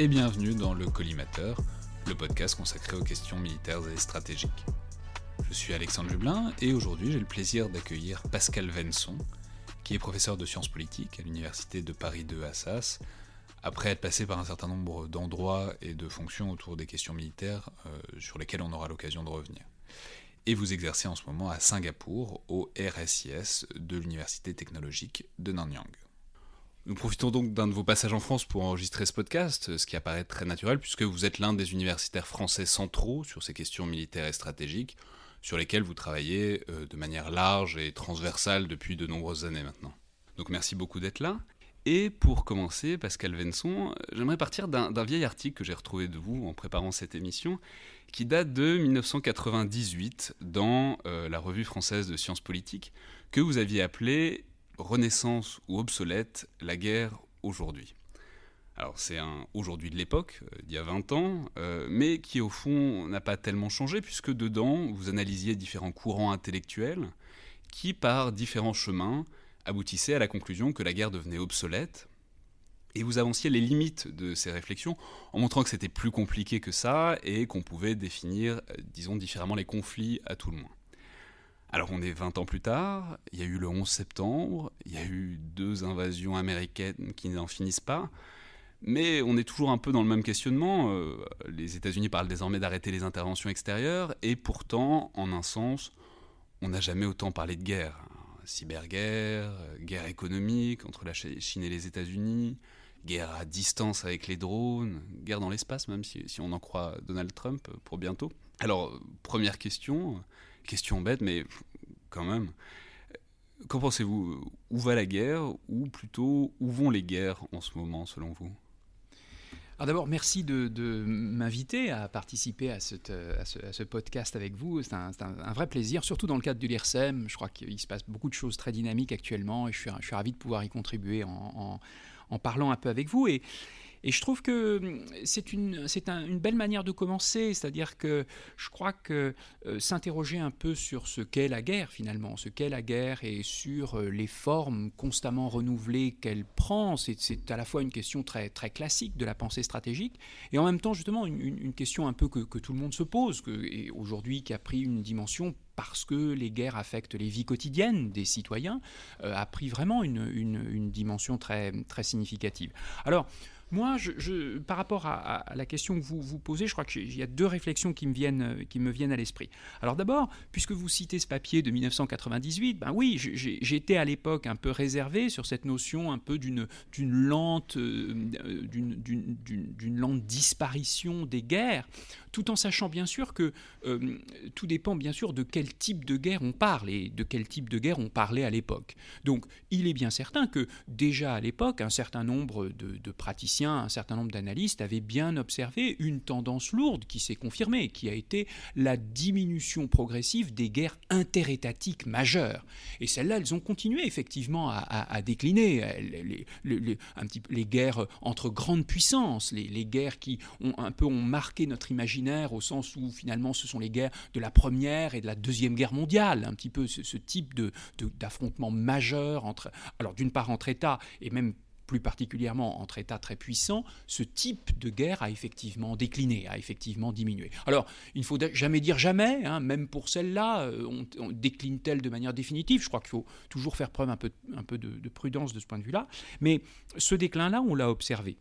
et bienvenue dans le Collimateur, le podcast consacré aux questions militaires et stratégiques. Je suis Alexandre Jublin et aujourd'hui j'ai le plaisir d'accueillir Pascal Venson, qui est professeur de sciences politiques à l'université de Paris 2 Assas, après être passé par un certain nombre d'endroits et de fonctions autour des questions militaires euh, sur lesquelles on aura l'occasion de revenir. Et vous exercez en ce moment à Singapour, au RSIS de l'Université technologique de Nanyang. Nous profitons donc d'un de vos passages en France pour enregistrer ce podcast, ce qui apparaît très naturel puisque vous êtes l'un des universitaires français centraux sur ces questions militaires et stratégiques, sur lesquels vous travaillez euh, de manière large et transversale depuis de nombreuses années maintenant. Donc merci beaucoup d'être là. Et pour commencer, Pascal Venson, j'aimerais partir d'un vieil article que j'ai retrouvé de vous en préparant cette émission, qui date de 1998 dans euh, la revue française de sciences politiques, que vous aviez appelé Renaissance ou obsolète, la guerre aujourd'hui. Alors c'est un aujourd'hui de l'époque, euh, d'il y a 20 ans, euh, mais qui au fond n'a pas tellement changé puisque dedans vous analysiez différents courants intellectuels qui par différents chemins aboutissaient à la conclusion que la guerre devenait obsolète. Et vous avanciez les limites de ces réflexions en montrant que c'était plus compliqué que ça et qu'on pouvait définir, euh, disons, différemment les conflits à tout le moins. Alors on est 20 ans plus tard, il y a eu le 11 septembre, il y a eu deux invasions américaines qui n'en finissent pas, mais on est toujours un peu dans le même questionnement. Euh, les États-Unis parlent désormais d'arrêter les interventions extérieures, et pourtant, en un sens, on n'a jamais autant parlé de guerre. Cyberguerre, guerre économique entre la Chine et les États-Unis, guerre à distance avec les drones, guerre dans l'espace même si, si, on en croit Donald Trump pour bientôt. Alors, première question, question bête, mais quand même. Qu'en pensez-vous? Où va la guerre? Ou plutôt, où vont les guerres en ce moment selon vous? Alors d'abord, merci de, m'inviter à participer à, ce, podcast avec vous. C'est un, vrai plaisir, surtout dans le cadre du LIRSEM. Je crois qu'il se passe beaucoup de choses très dynamiques actuellement et je suis, ravi de pouvoir y contribuer en, en parlant un peu avec vous. Et, et je trouve que hum, c'est une, une belle manière de commencer, c'est-à-dire que je crois que euh, s'interroger un peu sur ce qu'est la guerre finalement, ce qu'est la guerre et sur euh, les formes constamment renouvelées qu'elle prend, c'est à la fois une question très, très classique de la pensée stratégique et en même temps justement une, question un peu que, que, tout le monde se pose, que, et aujourd'hui qui a pris une dimension parce que les guerres affectent les vies quotidiennes des citoyens, euh, a pris vraiment une, une, une, dimension très, très significative. Alors, moi, par rapport à, la question que vous vous posez, je crois qu'il y a deux réflexions qui me viennent, euh, qui me viennent à l'esprit. Alors d'abord, puisque vous citez ce papier de 1998, ben oui, j'étais à l'époque un peu réservé sur cette notion un peu d'une lente, euh, d'une lente disparition des guerres tout en sachant bien sûr que euh, tout dépend bien sûr de quel type de guerre on parle et de quel type de guerre on parlait à l'époque. Donc il est bien certain que déjà à l'époque, un certain nombre de, praticiens, un certain nombre d'analystes avaient bien observé une tendance lourde qui s'est confirmée, qui a été la diminution progressive des guerres interétatiques majeures. Et celles-là, elles ont continué effectivement à, décliner. Les, guerres entre grandes puissances, les, guerres qui ont un peu ont marqué notre imaginaire au sens où finalement ce sont les guerres de la Première et de la Deuxième Guerre mondiale, un petit peu ce, type de, d'affrontement majeur entre, alors d'une part entre États et même plus particulièrement entre États très puissants, ce type de guerre a effectivement décliné, a effectivement diminué. Alors, il ne faut jamais dire jamais, hein, même pour celle-là, euh, on, décline-t-elle de manière définitive? Je crois qu'il faut toujours faire preuve un peu, de prudence de ce point de vue-là. Mais ce déclin-là, on l'a observé.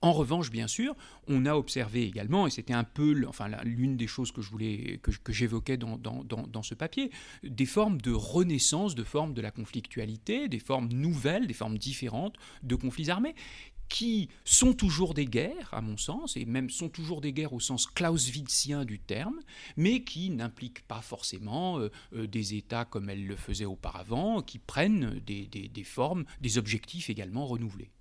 En revanche, bien sûr, on a observé également, et c'était un peu enfin, l'une des choses que je voulais que, j'évoquais dans, dans, ce papier, des formes de renaissance, de formes de la conflictualité, des formes nouvelles, des formes différentes de conflits armés, qui sont toujours des guerres, à mon sens, et même sont toujours des guerres au sens clausewitzien du terme, mais qui n'impliquent pas forcément euh, euh, des États comme elles le faisaient auparavant, qui prennent des, des formes, des objectifs également renouvelés.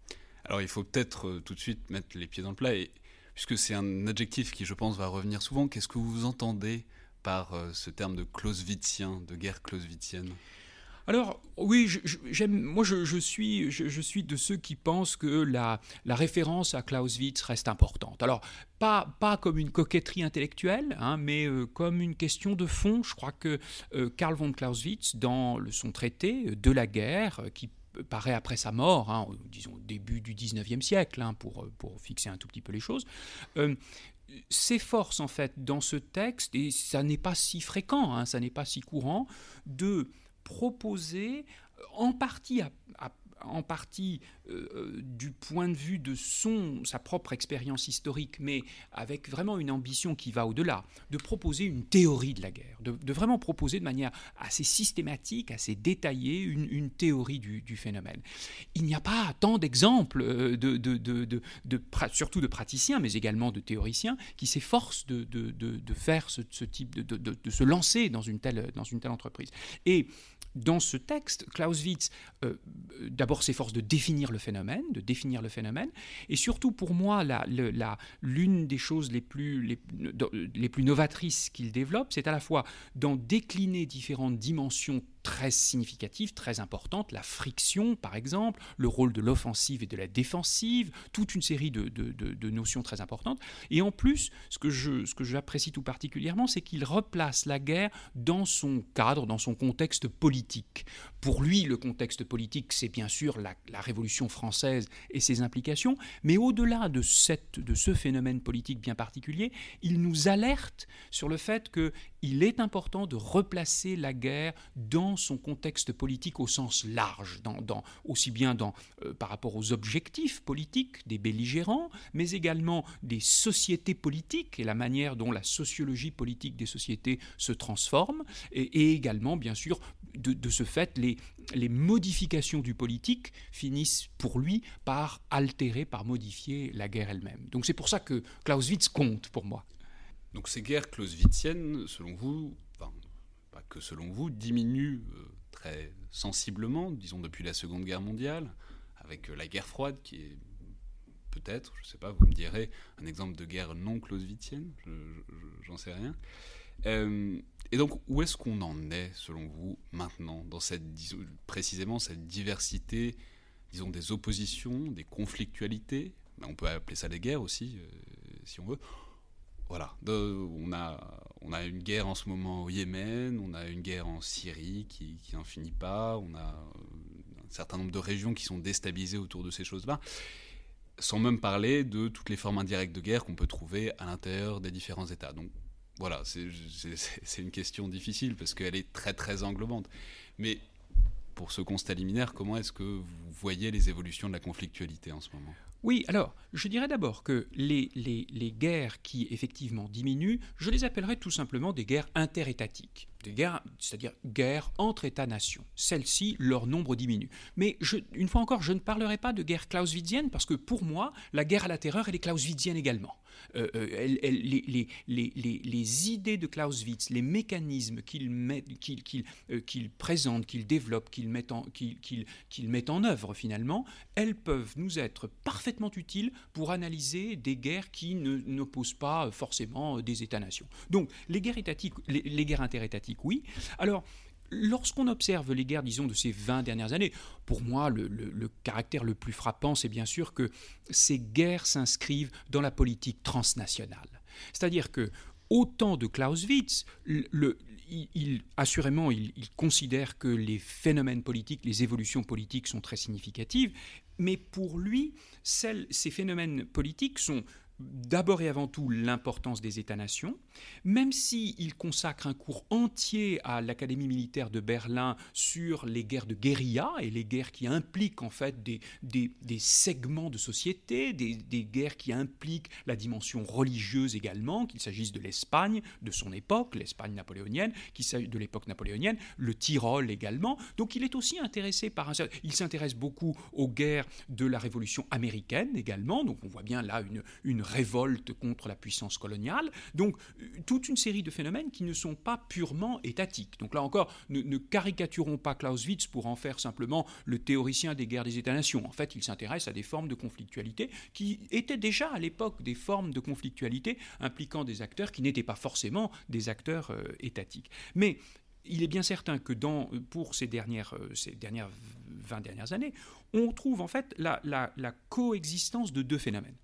Alors il faut peut-être euh, tout de suite mettre les pieds dans le plat, et, puisque c'est un adjectif qui, je pense, va revenir souvent. Qu'est-ce que vous entendez par euh, ce terme de clausewitzien, de guerre clausewitzienne alors oui, j'aime. Moi, je, suis, je, suis de ceux qui pensent que la, la référence à Clausewitz reste importante. Alors pas, pas comme une coquetterie intellectuelle, hein, mais euh, comme une question de fond. Je crois que Karl von Clausewitz, dans son traité de la guerre, qui paraît après sa mort, hein, disons au début du 19e siècle, hein, pour, pour fixer un tout petit peu les choses, euh, s'efforce en fait dans ce texte, et ça n'est pas si fréquent, hein, ça n'est pas si courant, de proposer en partie à en partie euh, euh, du point de vue de son, sa propre expérience historique, mais avec vraiment une ambition qui va au-delà, de proposer une théorie de la guerre, de, vraiment proposer de manière assez systématique, assez détaillée, une, théorie du, phénomène. Il n'y a pas tant d'exemples, euh, de, surtout de praticiens, mais également de théoriciens, qui s'efforcent de, faire ce, type, de, se lancer dans une telle, dans une telle entreprise. Et dans ce texte, Clausewitz d'abord s'efforce de définir le phénomène, de définir le phénomène, et surtout pour moi, l'une des choses les plus, les plus novatrices qu'il développe, c'est à la fois d'en décliner différentes dimensions très significative, très importante, la friction par exemple, le rôle de l'offensive et de la défensive, toute une série de, notions très importantes. Et en plus, ce que, je, ce que j'apprécie tout particulièrement, c'est qu'il replace la guerre dans son cadre, dans son contexte politique. Pour lui, le contexte politique, c'est bien sûr la, Révolution française et ses implications, mais au-delà de, cette, de ce phénomène politique bien particulier, il nous alerte sur le fait qu'il est important de replacer la guerre dans son contexte politique au sens large, aussi bien euh, par rapport aux objectifs politiques des belligérants, mais également des sociétés politiques et la manière dont la sociologie politique des sociétés se transforme, et, également, bien sûr, de, ce fait, les, les modifications du politique finissent pour lui par altérer, par modifier la guerre elle-même. Donc c'est pour ça que Clausewitz compte pour moi. Donc ces guerres clausewitziennes, selon vous, que selon vous diminue euh, très sensiblement, disons depuis la Seconde Guerre mondiale, avec euh, la guerre froide qui est peut-être, je ne sais pas, vous me direz, un exemple de guerre non clausewitzienne, j'en sais rien. Euh, et donc, où est-ce qu'on en est, selon vous, maintenant, dans cette, précisément cette diversité, disons, des oppositions, des conflictualités? Ben, On peut appeler ça des guerres aussi, si on veut voilà, on, a, on a une guerre en ce moment au Yémen, on a une guerre en Syrie qui, qui n'en finit pas, on a euh, un certain nombre de régions qui sont déstabilisées autour de ces choses-là, sans même parler de toutes les formes indirectes de guerre qu'on peut trouver à l'intérieur des différents États. Donc voilà, c'est une question difficile parce qu'elle est très très englobante. Mais pour ce constat liminaire, comment est-ce que vous voyez les évolutions de la conflictualité en ce moment? Oui, alors, je dirais d'abord que les, les, les, guerres qui effectivement diminuent, je les appellerais tout simplement des guerres interétatiques c'est-à-dire guerres entre États-nations. Celles-ci, leur nombre diminue. Mais une fois encore, je ne parlerai pas de guerre clausewitzienne parce que pour moi, la guerre à la terreur, elle est clausewitzienne également. Euh, euh, les, idées de Clausewitz, les mécanismes qu'il qu'il, qu'il, euh, qu'il présente, qu'il développe, qu'il met, en, œuvre finalement, elles peuvent nous être parfaitement utiles pour analyser des guerres qui n'opposent pas forcément des États-nations. Donc les guerres, étatiques, les guerres interétatiques, oui. Alors, lorsqu'on observe les guerres, disons, de ces 20 dernières années, pour moi, le, caractère le plus frappant, c'est bien sûr que ces guerres s'inscrivent dans la politique transnationale. C'est-à-dire que, au temps de Clausewitz, il, assurément, il, considère que les phénomènes politiques, les évolutions politiques sont très significatives, mais pour lui, ces phénomènes politiques sont d'abord et avant tout l'importance des États-nations, même s'il il consacre un cours entier à l'Académie militaire de Berlin sur les guerres de guérilla et les guerres qui impliquent en fait des, segments de société, des, guerres qui impliquent la dimension religieuse également, qu'il s'agisse de l'Espagne de son époque, l'Espagne napoléonienne, qu'il s'agisse de l'époque napoléonienne, le Tyrol également. Donc il est aussi intéressé par un... Il s'intéresse beaucoup aux guerres de la Révolution américaine également, donc on voit bien là une, une révolte contre la puissance coloniale. Donc toute une série de phénomènes qui ne sont pas purement étatiques. Donc là encore, ne, caricaturons pas Clausewitz pour en faire simplement le théoricien des guerres des États-nations. En fait, il s'intéresse à des formes de conflictualité qui étaient déjà à l'époque des formes de conflictualité impliquant des acteurs qui n'étaient pas forcément des acteurs euh, étatiques. Mais il est bien certain que dans, pour ces dernières, euh, ces dernières 20 dernières années, on trouve en fait la coexistence de deux phénomènes.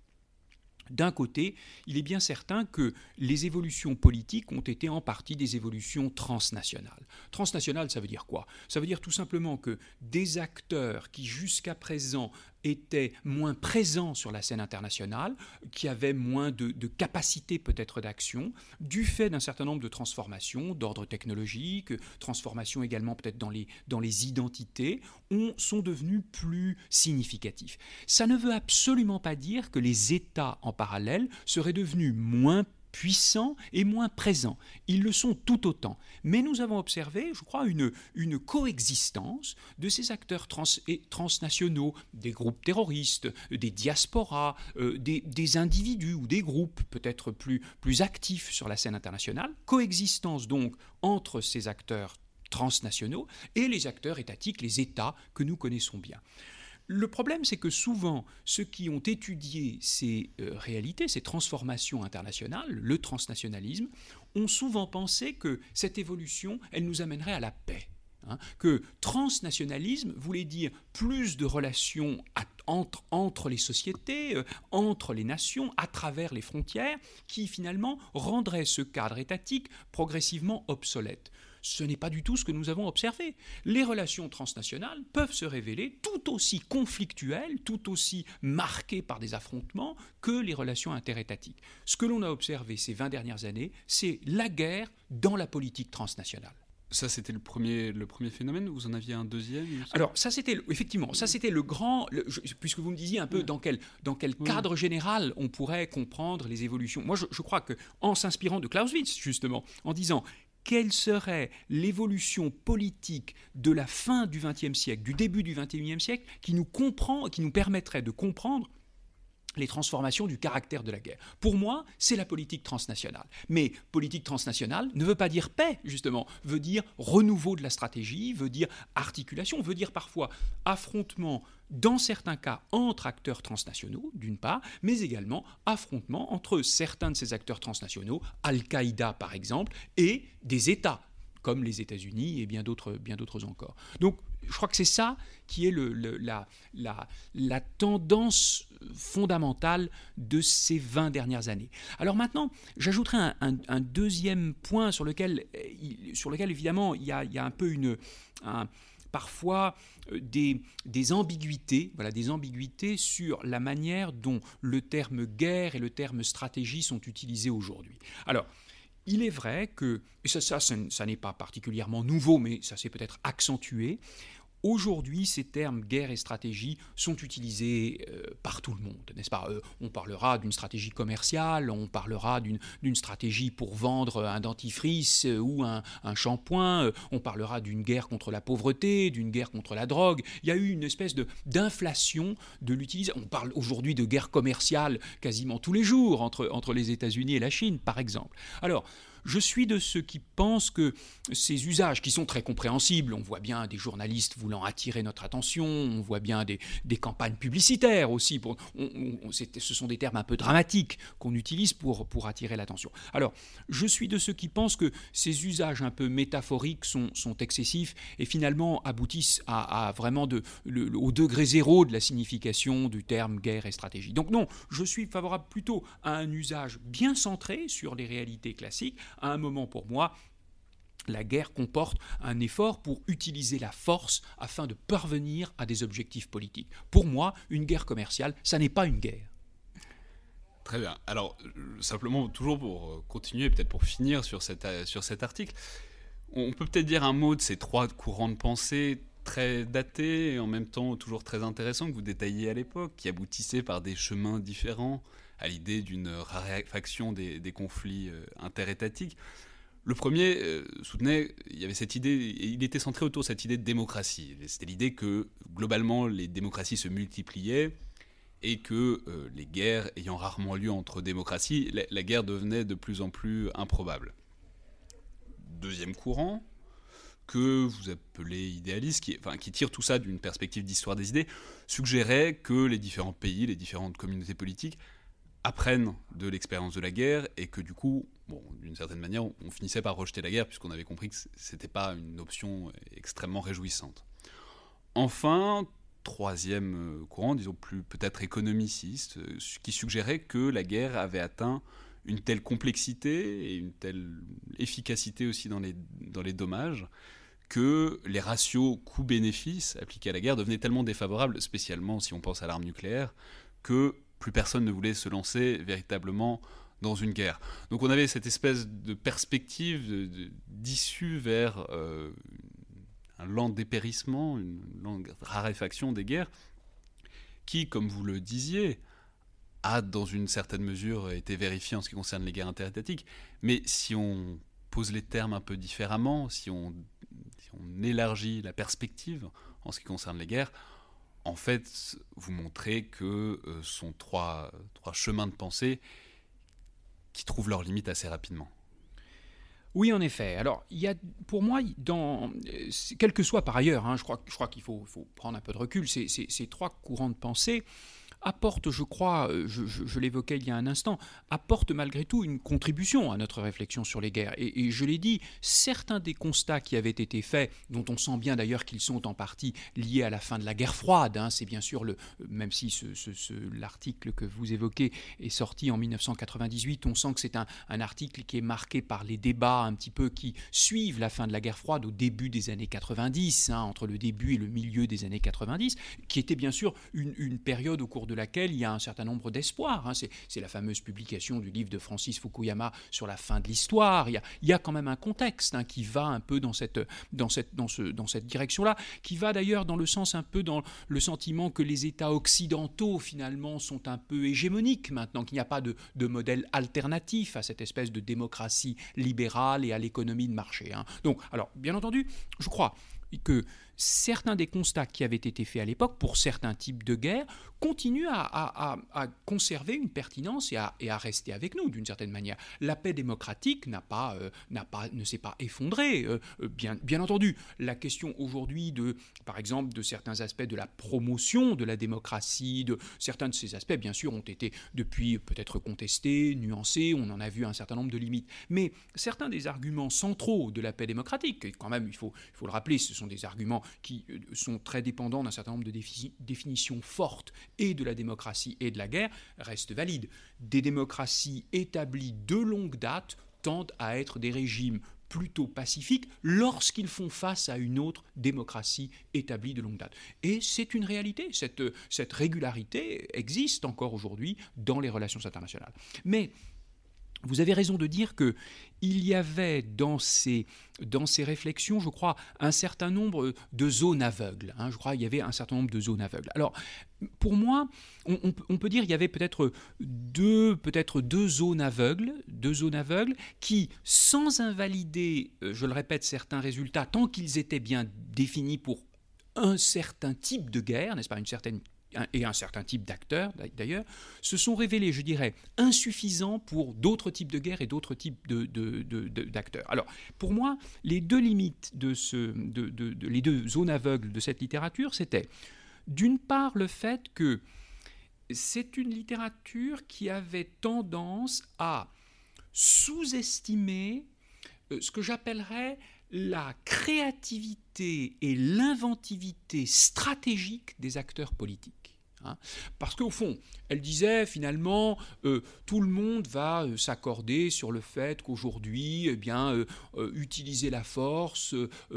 D'un côté, il est bien certain que les évolutions politiques ont été en partie des évolutions transnationales. Transnationales, ça veut dire quoi? Ça veut dire tout simplement que des acteurs qui jusqu'à présent étaient moins présents sur la scène internationale, qui avaient moins de, capacité peut-être d'action, du fait d'un certain nombre de transformations d'ordre technologique, transformations également peut-être dans les, dans les identités, ont, sont devenus plus significatifs. Ça ne veut absolument pas dire que les États en parallèle seraient devenus moins puissants et moins présents. Ils le sont tout autant. Mais nous avons observé, je crois, une, coexistence de ces acteurs transnationaux, des groupes terroristes, des diasporas, euh, des, individus ou des groupes peut-être plus actifs sur la scène internationale. Coexistence donc entre ces acteurs transnationaux et les acteurs étatiques, les États que nous connaissons bien. Le problème, c'est que souvent, ceux qui ont étudié ces euh, réalités, ces transformations internationales, le transnationalisme, ont souvent pensé que cette évolution, elle nous amènerait à la paix. Hein, que transnationalisme voulait dire plus de relations entre, les sociétés, euh, entre les nations, à travers les frontières, qui finalement rendraient ce cadre étatique progressivement obsolète. Ce n'est pas du tout ce que nous avons observé. Les relations transnationales peuvent se révéler tout aussi conflictuelles, tout aussi marquées par des affrontements que les relations interétatiques. Ce que l'on a observé ces 20 dernières années, c'est la guerre dans la politique transnationale. Ça, c'était le premier, le premier phénomène Vous en aviez un deuxième Alors, ça, c'était, effectivement, ça, c'était le grand. puisque vous me disiez un peu dans quel, dans quel cadre général on pourrait comprendre les évolutions. Moi, je, je crois qu'en s'inspirant de Clausewitz, justement, en disant quelle serait l'évolution politique de la fin du XXe siècle, du début du XXIe siècle, qui nous, comprend, qui nous permettrait de comprendre les transformations du caractère de la guerre. Pour moi, c'est la politique transnationale. Mais politique transnationale ne veut pas dire paix, justement, veut dire renouveau de la stratégie, veut dire articulation, veut dire parfois affrontement dans certains cas entre acteurs transnationaux, d'une part, mais également affrontement entre certains de ces acteurs transnationaux, Al-Qaïda par exemple, et des États, comme les États-Unis et bien d'autres, bien d'autres encore. Donc je crois que c'est ça qui est la, tendance fondamentale de ces 20 dernières années. Alors maintenant, j'ajouterai un, deuxième point sur lequel, sur lequel évidemment il y a, un peu une... Un, parfois euh, des, ambiguïtés, voilà, des ambiguïtés sur la manière dont le terme guerre et le terme stratégie sont utilisés aujourd'hui. Alors, il est vrai que, et ça, ça, ça n'est pas particulièrement nouveau, mais ça s'est peut-être accentué, Aujourd'hui, ces termes guerre et stratégie sont utilisés euh, par tout le monde, n'est-ce pas? Euh, On parlera d'une stratégie commerciale, on parlera d'une stratégie pour vendre un dentifrice euh, ou un, shampoing, on parlera d'une guerre contre la pauvreté, d'une guerre contre la drogue. Il y a eu une espèce d'inflation de, l'utilisation. On parle aujourd'hui de guerre commerciale quasiment tous les jours entre, entre les États-Unis et la Chine, par exemple. Alors, je suis de ceux qui pensent que ces usages, qui sont très compréhensibles, on voit bien des journalistes voulant attirer notre attention, on voit bien des, campagnes publicitaires aussi, ce sont des termes un peu dramatiques qu'on utilise pour, attirer l'attention. Alors, je suis de ceux qui pensent que ces usages un peu métaphoriques sont, excessifs et finalement aboutissent vraiment au degré zéro de la signification du terme guerre et stratégie. Donc non, je suis favorable plutôt à un usage bien centré sur les réalités classiques, à un moment pour moi la guerre comporte un effort pour utiliser la force afin de parvenir à des objectifs politiques. Pour moi, une guerre commerciale, ça n'est pas une guerre. Très bien. Alors, simplement, toujours pour continuer, peut-être pour finir sur, cette, sur cet article, on peut peut-être dire un mot de ces trois courants de pensée très datés et en même temps toujours très intéressants que vous détailliez à l'époque, qui aboutissaient par des chemins différents à l'idée d'une raréfaction des, conflits euh, interétatiques. Le premier euh, soutenait, il y avait cette idée, il était centré autour de cette idée de démocratie. C'était l'idée que globalement les démocraties se multipliaient et que euh, les guerres ayant rarement lieu entre démocraties, la, guerre devenait de plus en plus improbable. Deuxième courant, que vous appelez idéaliste, qui, qui tire tout ça d'une perspective d'histoire des idées, suggérait que les différents pays, les différentes communautés politiques apprennent de l'expérience de la guerre et que du coup, bon, d'une certaine manière, on finissait par rejeter la guerre puisqu'on avait compris que c'était pas une option extrêmement réjouissante. Enfin, troisième euh, courant, disons plus peut-être économiciste, euh, qui suggérait que la guerre avait atteint une telle complexité et une telle efficacité aussi dans les, dans les dommages que les ratios coût-bénéfice appliqués à la guerre devenaient tellement défavorables, spécialement si on pense à l'arme nucléaire, que plus personne ne voulait se lancer véritablement dans une guerre. Donc on avait cette espèce de perspective d'issue vers euh, un lent dépérissement, une lente raréfaction des guerres, qui, comme vous le disiez, a dans une certaine mesure été vérifiée en ce qui concerne les guerres interétatiques. Mais si on pose les termes un peu différemment, si on, si on élargit la perspective en ce qui concerne les guerres, en fait, vous montrez que ce euh, sont trois, trois chemins de pensée qui trouvent leurs limites assez rapidement. Oui, en effet. Alors, il y a, pour moi, dans, quel que soit par ailleurs, hein, je crois, je crois qu'il faut, faut, prendre un peu de recul, ces, ces trois courants de pensée apporte, je crois, euh, je, l'évoquais il y a un instant, apporte malgré tout une contribution à notre réflexion sur les guerres. Et, je l'ai dit, certains des constats qui avaient été faits, dont on sent bien d'ailleurs qu'ils sont en partie liés à la fin de la guerre froide, hein, c'est bien sûr le, même si l'article que vous évoquez est sorti en 1998, on sent que c'est un, article qui est marqué par les débats un petit peu qui suivent la fin de la guerre froide au début des années 90, hein, entre le début et le milieu des années 90, qui était bien sûr une, une période au cours de de laquelle il y a un certain nombre d'espoirs. Hein. C'est la fameuse publication du livre de Francis Fukuyama sur la fin de l'histoire. Il, y a quand même un contexte hein, qui va un peu dans cette, direction-là, qui va d'ailleurs dans le sens un peu dans le sentiment que les États occidentaux finalement sont un peu hégémoniques maintenant, qu'il n'y a pas de, de, modèle alternatif à cette espèce de démocratie libérale et à l'économie de marché. Hein. Donc, alors, bien entendu, je crois que certains des constats qui avaient été faits à l'époque pour certains types de guerres continuent à, conserver une pertinence et à, rester avec nous d'une certaine manière. La paix démocratique n'a pas, euh, pas, ne s'est pas effondrée. Euh, euh, bien, bien entendu, la question aujourd'hui de, par exemple, de certains aspects de la promotion de la démocratie, de certains de ces aspects, bien sûr, ont été depuis peut-être contestés, nuancés. On en a vu un certain nombre de limites. Mais certains des arguments centraux de la paix démocratique, quand même, il faut, il faut le rappeler, ce sont des arguments qui euh, sont très dépendants d'un certain nombre de définitions fortes et de la démocratie et de la guerre, restent valides. Des démocraties établies de longue date tendent à être des régimes plutôt pacifiques lorsqu'ils font face à une autre démocratie établie de longue date. Et c'est une réalité, cette, cette régularité existe encore aujourd'hui dans les relations internationales. Mais vous avez raison de dire que il y avait dans ces, dans ces réflexions, je crois, un certain nombre de zones aveugles. Hein. je crois qu'il y avait un certain nombre de zones aveugles. Alors, pour moi, on, peut dire qu'il y avait peut-être deux, peut-être deux zones aveugles, deux zones aveugles qui, sans invalider, euh, je le répète, certains résultats, tant qu'ils étaient bien définis pour un certain type de guerre, n'est-ce pas, une certaine et un certain type d'acteurs d'ailleurs, se sont révélés, je dirais, insuffisants pour d'autres types de guerres et d'autres types d'acteurs. De, Alors, pour moi, les deux limites de ce, les deux zones aveugles de cette littérature, c'était d'une part le fait que c'est une littérature qui avait tendance à sous-estimer euh, ce que j'appellerais la créativité et l'inventivité stratégique des acteurs politiques. Hein. Parce qu'au fond, elle disait finalement, euh, tout le monde va euh, s'accorder sur le fait qu'aujourd'hui, eh bien, euh, utiliser la force,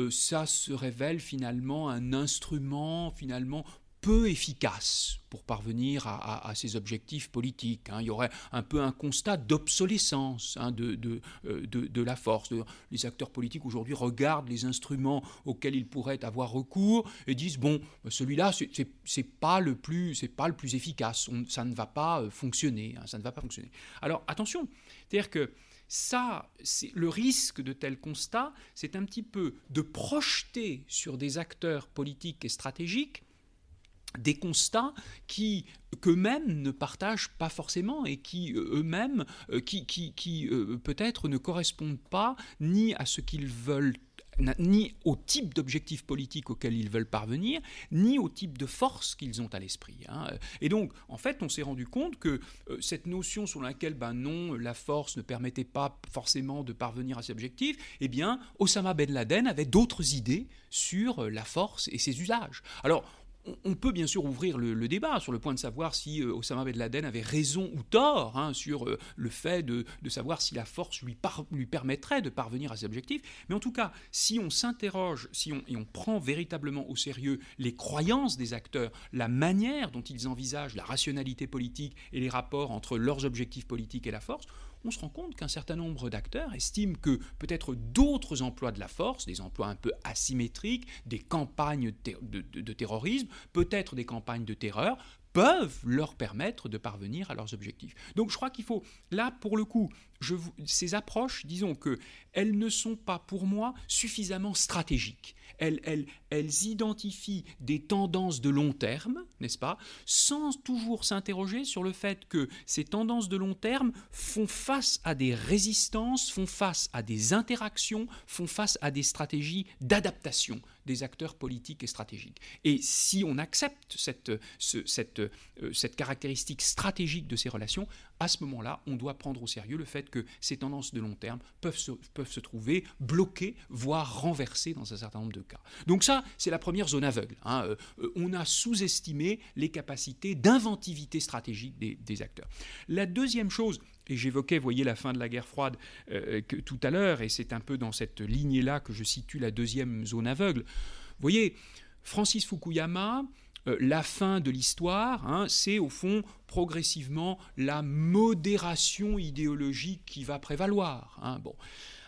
ça se révèle finalement un instrument finalement peu efficace pour parvenir à, ses objectifs politiques. Hein. Il y aurait un peu un constat d'obsolescence hein, de, euh, de, de, la force. Les acteurs politiques aujourd'hui regardent les instruments auxquels ils pourraient avoir recours et disent bon, celui-là, c'est pas pas le plus efficace. ça ne va pas euh, fonctionner. Hein, ça ne va pas fonctionner. Alors attention, c'est-à-dire que ça, le risque de tel constat, c'est un petit peu de projeter sur des acteurs politiques et stratégiques des constats qui qu'eux-mêmes ne partagent pas forcément et qui euh, eux-mêmes euh, qui, qui, qui euh, peut-être ne correspondent pas ni à ce qu'ils veulent ni au type d'objectif politique auquel ils veulent parvenir, ni au type de force qu'ils ont à l'esprit. Hein. Et donc, en fait, on s'est rendu compte que cette notion sur laquelle, ben non, la force ne permettait pas forcément de parvenir à ces objectifs, eh bien, Osama Ben Laden avait d'autres idées sur la force et ses usages. Alors, on peut bien sûr ouvrir le, débat sur le point de savoir si euh, Osama Ben Laden avait raison ou tort hein, sur euh, le fait de, savoir si la force lui, permettrait de parvenir à ses objectifs. Mais en tout cas, si on s'interroge, si et on prend véritablement au sérieux les croyances des acteurs, la manière dont ils envisagent la rationalité politique et les rapports entre leurs objectifs politiques et la force, on se rend compte qu'un certain nombre d'acteurs estiment que peut-être d'autres emplois de la force, des emplois un peu asymétriques, des campagnes de, terrorisme, peut-être des campagnes de terreur, peuvent leur permettre de parvenir à leurs objectifs. Donc je crois qu'il faut, là pour le coup, ces approches, disons que elles ne sont pas pour moi suffisamment stratégiques. Elles, identifient des tendances de long terme, n'est-ce pas, sans toujours s'interroger sur le fait que ces tendances de long terme font face à des résistances, font face à des interactions, font face à des stratégies d'adaptation des acteurs politiques et stratégiques. Et si on accepte cette, euh, cette caractéristique stratégique de ces relations, à ce moment-là, on doit prendre au sérieux le fait que ces tendances de long terme peuvent se, peuvent se trouver bloquées, voire renversées dans un certain nombre de cas. Donc ça, c'est la première zone aveugle. Hein. Euh, on a sous-estimé les capacités d'inventivité stratégique des, des acteurs. La deuxième chose, et j'évoquais, voyez, la fin de la guerre froide euh, que, tout à l'heure, et c'est un peu dans cette lignée-là que je situe la deuxième zone aveugle. Vous voyez, Francis Fukuyama, euh, la fin de l'histoire, hein, c'est au fond progressivement la modération idéologique qui va prévaloir. Hein. Bon.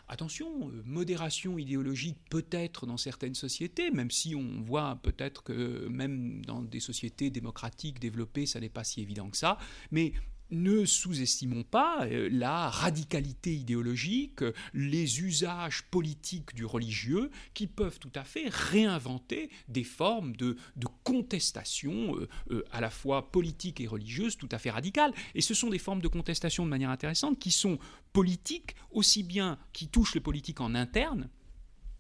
Attention, euh, modération idéologique peut-être dans certaines sociétés, même si on voit peut-être que même dans des sociétés démocratiques développées, ça n'est pas si évident que ça, mais ne sous-estimons pas euh, la radicalité idéologique, les usages politiques du religieux qui peuvent tout à fait réinventer des formes de, contestation euh, euh, à la fois politique et religieuse tout à fait radicales. Et ce sont des formes de contestation de manière intéressante qui sont politiques, aussi bien qui touchent le politique en interne,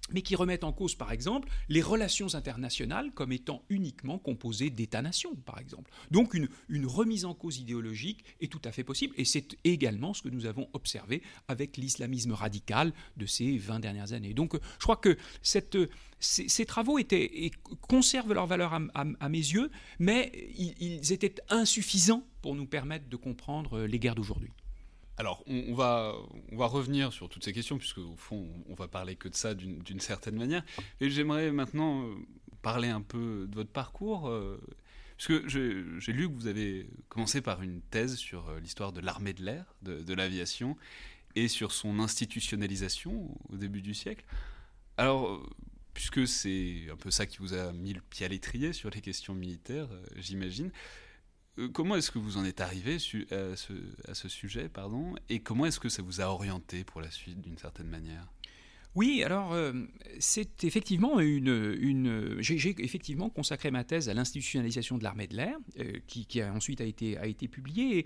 mais qui remettent en cause, par exemple, les relations internationales comme étant uniquement composées d'États-nations, par exemple. Donc une, remise en cause idéologique est tout à fait possible, et c'est également ce que nous avons observé avec l'islamisme radical de ces 20 dernières années. Donc je crois que ces, travaux conservent leur valeur à, mes yeux, mais ils étaient insuffisants pour nous permettre de comprendre les guerres d'aujourd'hui. Alors, on, va, on va revenir sur toutes ces questions, puisque au fond, on va parler que de ça d'une certaine manière. Et j'aimerais maintenant euh, parler un peu de votre parcours. Euh, parce que j'ai lu que vous avez commencé par une thèse sur euh, l'histoire de l'armée de l'air, de, l'aviation, et sur son institutionnalisation au début du siècle. Alors, puisque c'est un peu ça qui vous a mis le pied à l'étrier sur les questions militaires, j'imagine, comment est-ce que vous en êtes arrivé à ce, sujet, pardon, et comment est-ce que ça vous a orienté pour la suite d'une certaine manière? Oui, alors euh, c'est effectivement une, j'ai effectivement consacré ma thèse à l'institutionnalisation de l'armée de l'air, euh, qui, a ensuite a été, a été publiée. Et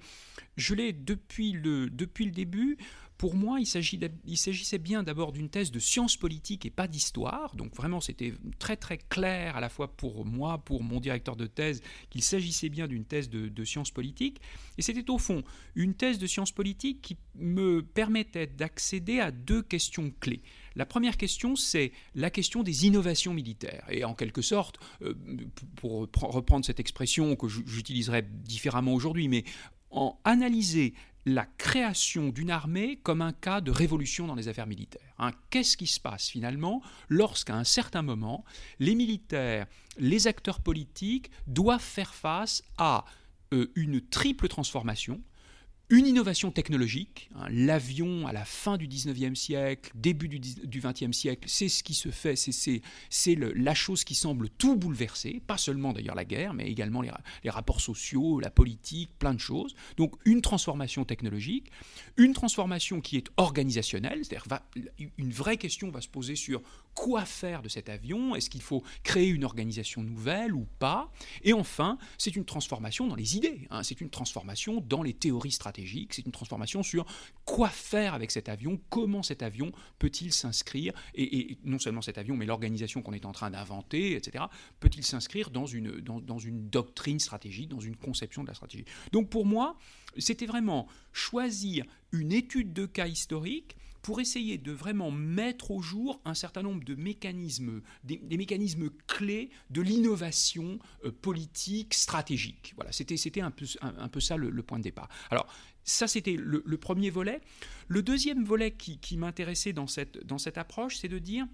je l'ai depuis le, depuis le début pour moi, il s'agissait bien d'abord d'une thèse de sciences politiques et pas d'histoire. Donc vraiment, c'était très très clair à la fois pour moi, pour mon directeur de thèse, qu'il s'agissait bien d'une thèse de, de sciences politiques. Et c'était au fond une thèse de sciences politiques qui me permettait d'accéder à deux questions clés. La première question, c'est la question des innovations militaires. Et en quelque sorte, euh, pour reprendre cette expression que j'utiliserai différemment aujourd'hui, mais en analyser la création d'une armée comme un cas de révolution dans les affaires militaires. Hein. Qu'est-ce qui se passe finalement lorsqu'à un certain moment, les militaires, les acteurs politiques doivent faire face à euh, une triple transformation une innovation technologique, hein, l'avion à la fin du 19e siècle, début du, 20e siècle, c'est ce qui se fait, c'est la chose qui semble tout bouleverser, pas seulement d'ailleurs la guerre, mais également les, rapports sociaux, la politique, plein de choses. Donc une transformation technologique, une transformation qui est organisationnelle, c'est-à-dire une vraie question va se poser sur quoi faire de cet avion, est-ce qu'il faut créer une organisation nouvelle ou pas, et enfin c'est une transformation dans les idées, hein. c'est une transformation dans les théories stratégiques c'est une transformation sur quoi faire avec cet avion, comment cet avion peut-il s'inscrire, et, non seulement cet avion, mais l'organisation qu'on est en train d'inventer, etc., peut-il s'inscrire dans une, doctrine stratégique, dans une conception de la stratégie. Donc pour moi, c'était vraiment choisir une étude de cas historique pour essayer de vraiment mettre au jour un certain nombre de mécanismes, des, mécanismes clés de l'innovation euh, politique, stratégique. Voilà, c'était, un, peu, un, peu ça le, point de départ. Alors, ça, c'était le, premier volet. Le deuxième volet qui, m'intéressait dans cette, dans cette approche, c'est de dire,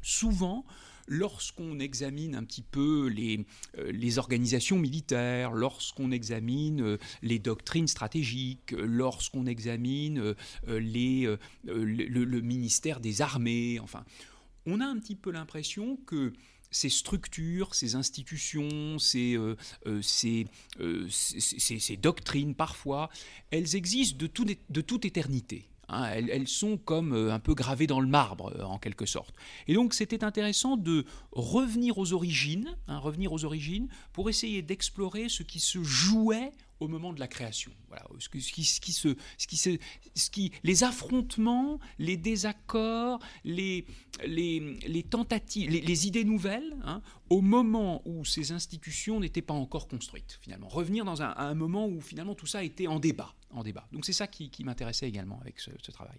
souvent, lorsqu'on examine un petit peu les, euh, les organisations militaires, lorsqu'on examine euh, les doctrines stratégiques, lorsqu'on examine euh, les, le, ministère des armées, enfin, on a un petit peu l'impression que ces structures, ces institutions, ces, ces, ces, doctrines parfois, elles existent de, tout, de toute éternité. Hein, elles, sont comme euh, un peu gravées dans le marbre, euh, en quelque sorte. Et donc, c'était intéressant de revenir aux origines, hein, revenir aux origines, pour essayer d'explorer ce qui se jouait au moment de la création. Ce, se, ce, qui se, ce qui, les affrontements, les désaccords, les, les, les tentatives, les, idées nouvelles, hein, au moment où ces institutions n'étaient pas encore construites, finalement. Revenir dans un, un, moment où finalement tout ça était en débat. Débat. Donc c'est ça qui, qui m'intéressait également avec ce, travail.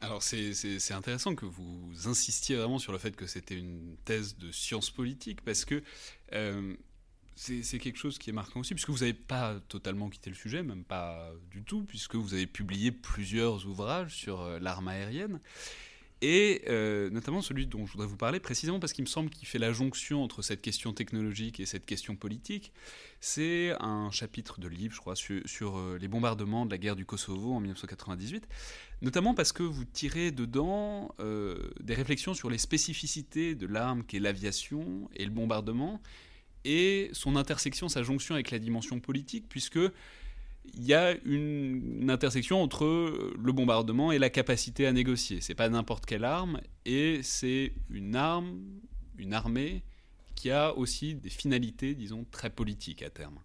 Alors c'est intéressant que vous insistiez vraiment sur le fait que c'était une thèse de science politique, parce que euh, c'est quelque chose qui est marquant aussi, puisque vous n'avez pas totalement quitté le sujet, même pas du tout, puisque vous avez publié plusieurs ouvrages sur euh, l'arme aérienne, et euh, notamment celui dont je voudrais vous parler précisément parce qu'il me semble qu'il fait la jonction entre cette question technologique et cette question politique. C'est un chapitre de livre, je crois, sur, euh, les bombardements de la guerre du Kosovo en 1998, notamment parce que vous tirez dedans des réflexions sur les spécificités de l'arme qu'est l'aviation et le bombardement, et son intersection, sa jonction avec la dimension politique, puisque il y a une, intersection entre le bombardement et la capacité à négocier. C'est pas n'importe quelle arme, et c'est une arme, une armée qui a aussi des finalités, disons, très politiques à terme.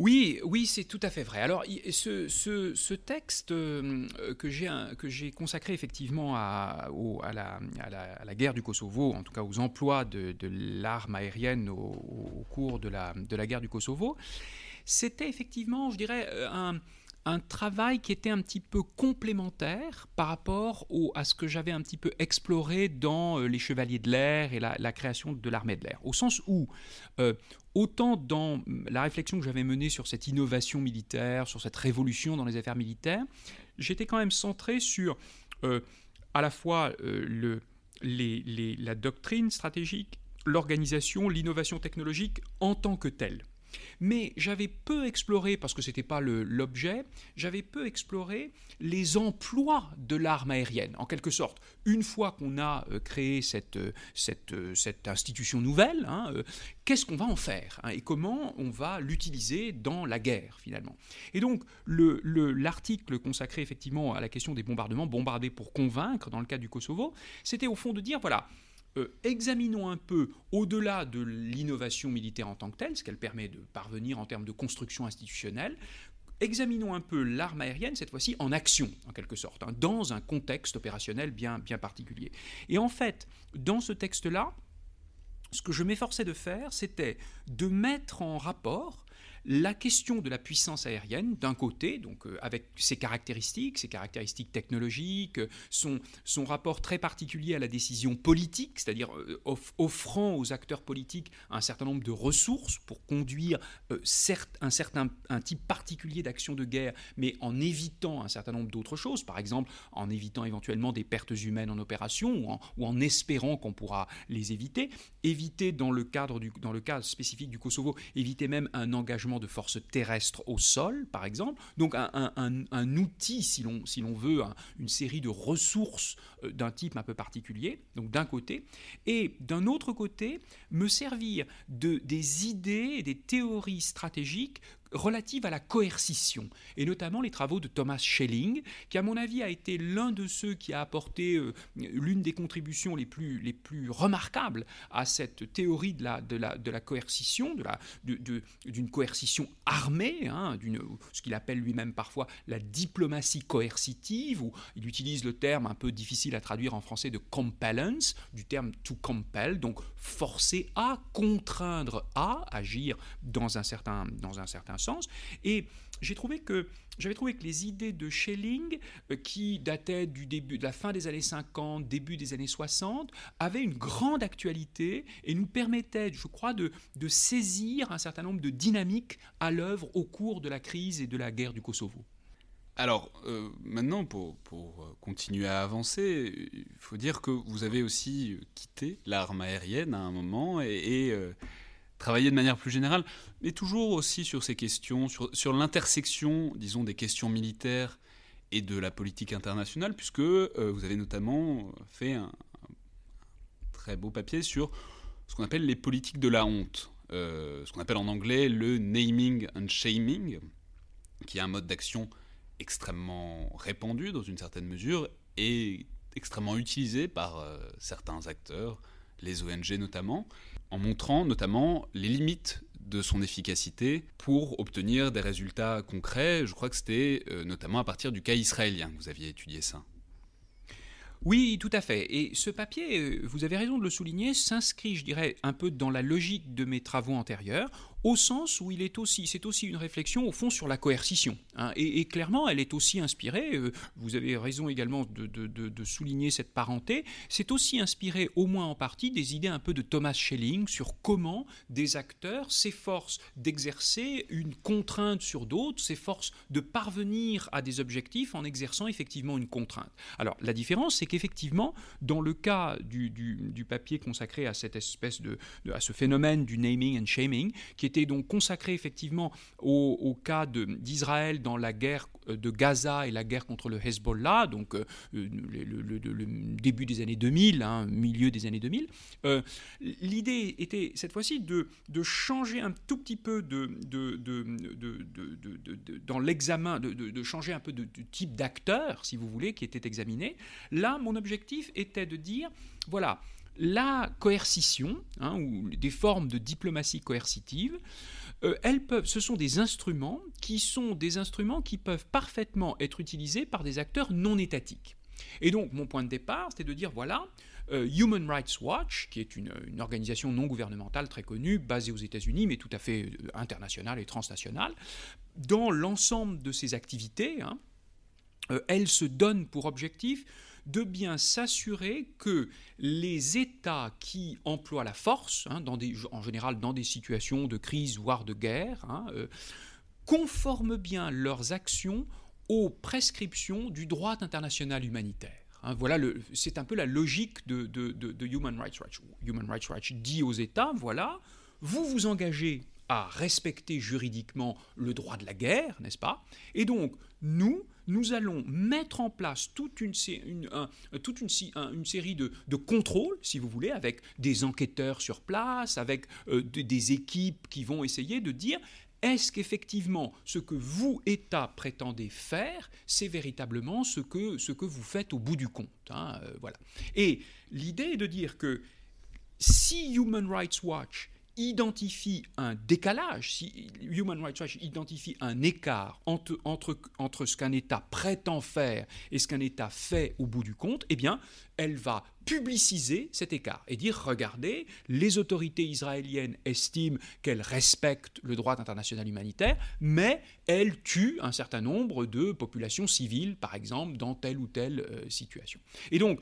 Oui, oui, c'est tout à fait vrai. Alors, ce, texte euh, que j'ai consacré effectivement à, la, guerre du Kosovo, en tout cas aux emplois de, l'arme aérienne au, cours de la, de la guerre du Kosovo, c'était effectivement, je dirais, euh, un, un travail qui était un petit peu complémentaire par rapport à ce que j'avais un petit peu exploré dans euh, Les Chevaliers de l'Air et la, création de l'armée de l'air. Au sens où, euh, autant dans la réflexion que j'avais menée sur cette innovation militaire, sur cette révolution dans les affaires militaires, j'étais quand même centré sur euh, à la fois la doctrine stratégique, l'organisation, l'innovation technologique en tant que telle. Mais j'avais peu exploré, parce que ce n'était pas l'objet, j'avais peu exploré les emplois de l'arme aérienne, en quelque sorte. Une fois qu'on a euh, créé cette, euh, euh, cette institution nouvelle, hein, qu'est-ce qu'on va en faire hein, et comment on va l'utiliser dans la guerre, finalement? Et donc, l'article le, consacré effectivement à la question des bombardements, bombarder pour convaincre, dans le cas du Kosovo, c'était au fond de dire, voilà, euh, examinons un peu, au-delà de l'innovation militaire en tant que telle, ce qu'elle permet de parvenir en termes de construction institutionnelle, examinons un peu l'arme aérienne, cette fois-ci en action, en quelque sorte, hein, dans un contexte opérationnel bien, bien particulier. Et en fait, dans ce texte-là, ce que je m'efforçais de faire, c'était de mettre en rapport la question de la puissance aérienne, d'un côté, donc euh, avec ses caractéristiques, ses caractéristiques technologiques, son, son rapport très particulier à la décision politique, c'est-à-dire euh, offrant aux acteurs politiques un certain nombre de ressources pour conduire euh, un certain un type particulier d'action de guerre, mais en évitant un certain nombre d'autres choses, par exemple en évitant éventuellement des pertes humaines en opération ou en, espérant qu'on pourra les éviter, éviter dans le cadre du, dans le cas spécifique du Kosovo, éviter même un engagement de forces terrestres au sol, par exemple. Donc un, outil, si l'on veut, une série de ressources euh, d'un type un peu particulier, donc d'un côté. Et d'un autre côté, me servir de, des idées et des théories stratégiques relative à la coercition, et notamment les travaux de Thomas Schelling, qui à mon avis a été l'un de ceux qui a apporté euh, l'une des contributions les plus, les plus remarquables à cette théorie de la, de la, de la coercition, d'une de de, coercition armée, hein, ce qu'il appelle lui-même parfois la diplomatie coercitive, où il utilise le terme un peu difficile à traduire en français de compellence, du terme to compel, donc forcer à, contraindre à agir dans un certain, dans un certain sens. Et j'ai trouvé que j'avais trouvé que les idées de Schelling, euh, qui dataient du début, de la fin des années 50, début des années 60, avaient une grande actualité et nous permettaient, je crois, de, saisir un certain nombre de dynamiques à l'œuvre au cours de la crise et de la guerre du Kosovo. Alors, euh, maintenant, pour, pour, euh, continuer à avancer, il faut dire que vous avez aussi quitté l'arme aérienne à un moment et, travailler de manière plus générale, mais toujours aussi sur ces questions, sur, l'intersection, disons, des questions militaires et de la politique internationale, puisque euh, vous avez notamment fait un, très beau papier sur ce qu'on appelle les politiques de la honte, euh, ce qu'on appelle en anglais le naming and shaming, qui est un mode d'action extrêmement répandu dans une certaine mesure et extrêmement utilisé par euh, certains acteurs, les ONG notamment en montrant notamment les limites de son efficacité pour obtenir des résultats concrets. Je crois que c'était euh, notamment à partir du cas israélien que vous aviez étudié ça. Oui, tout à fait. Et ce papier, euh, vous avez raison de le souligner, s'inscrit, je dirais, un peu dans la logique de mes travaux antérieurs au sens où il est aussi, c'est aussi une réflexion au fond sur la coercition. Hein. et, clairement, elle est aussi inspirée, euh, vous avez raison également de, souligner cette parenté, c'est aussi inspiré au moins en partie des idées un peu de Thomas Schelling sur comment des acteurs s'efforcent d'exercer une contrainte sur d'autres, s'efforcent de parvenir à des objectifs en exerçant effectivement une contrainte. Alors la différence, c'est qu'effectivement, dans le cas du, du, papier consacré à cette espèce de, à ce phénomène du naming and shaming, qui est était donc consacré effectivement au, cas d'Israël dans la guerre euh, de Gaza et la guerre contre le Hezbollah, donc euh, le, début des années 2000, hein, milieu des années 2000. Euh, l'idée était cette fois-ci de, changer un tout petit peu dans l'examen, de, changer un peu de, type d'acteur, si vous voulez, qui était examiné. Là, mon objectif était de dire, voilà, la coercition, hein, ou des formes de diplomatie coercitive, euh, elles peuvent, ce sont des instruments qui sont des instruments qui peuvent parfaitement être utilisés par des acteurs non étatiques. Et donc, mon point de départ, c'était de dire voilà, euh, Human Rights Watch, qui est une, organisation non gouvernementale très connue, basée aux États-Unis, mais tout à fait euh, internationale et transnationale, dans l'ensemble de ses activités, hein, elle se donne pour objectif de bien s'assurer que les États qui emploient la force, hein, en général dans des situations de crise, voire de guerre, hein, euh, conforment bien leurs actions aux prescriptions du droit international humanitaire. Hein. voilà, c'est un peu la logique de, de, Human Rights Watch. Human Rights Watch dit aux États, voilà, vous vous engagez à respecter juridiquement le droit de la guerre, n'est-ce pas? Et donc, nous, nous allons mettre en place toute une, série de, contrôles, si vous voulez, avec des enquêteurs sur place, avec euh, des équipes qui vont essayer de dire est-ce qu'effectivement ce que vous, État, prétendez faire, c'est véritablement ce que, ce que vous faites au bout du compte hein, euh, voilà. Et l'idée est de dire que si Human Rights Watch identifie un décalage, si Human Rights Watch identifie un écart entre, entre, entre ce qu'un État prétend faire et ce qu'un État fait au bout du compte, eh bien, elle va publiciser cet écart et dire regardez, les autorités israéliennes estiment qu'elles respectent le droit international humanitaire, mais elles tuent un certain nombre de populations civiles, par exemple, dans telle ou telle euh, situation. Et donc,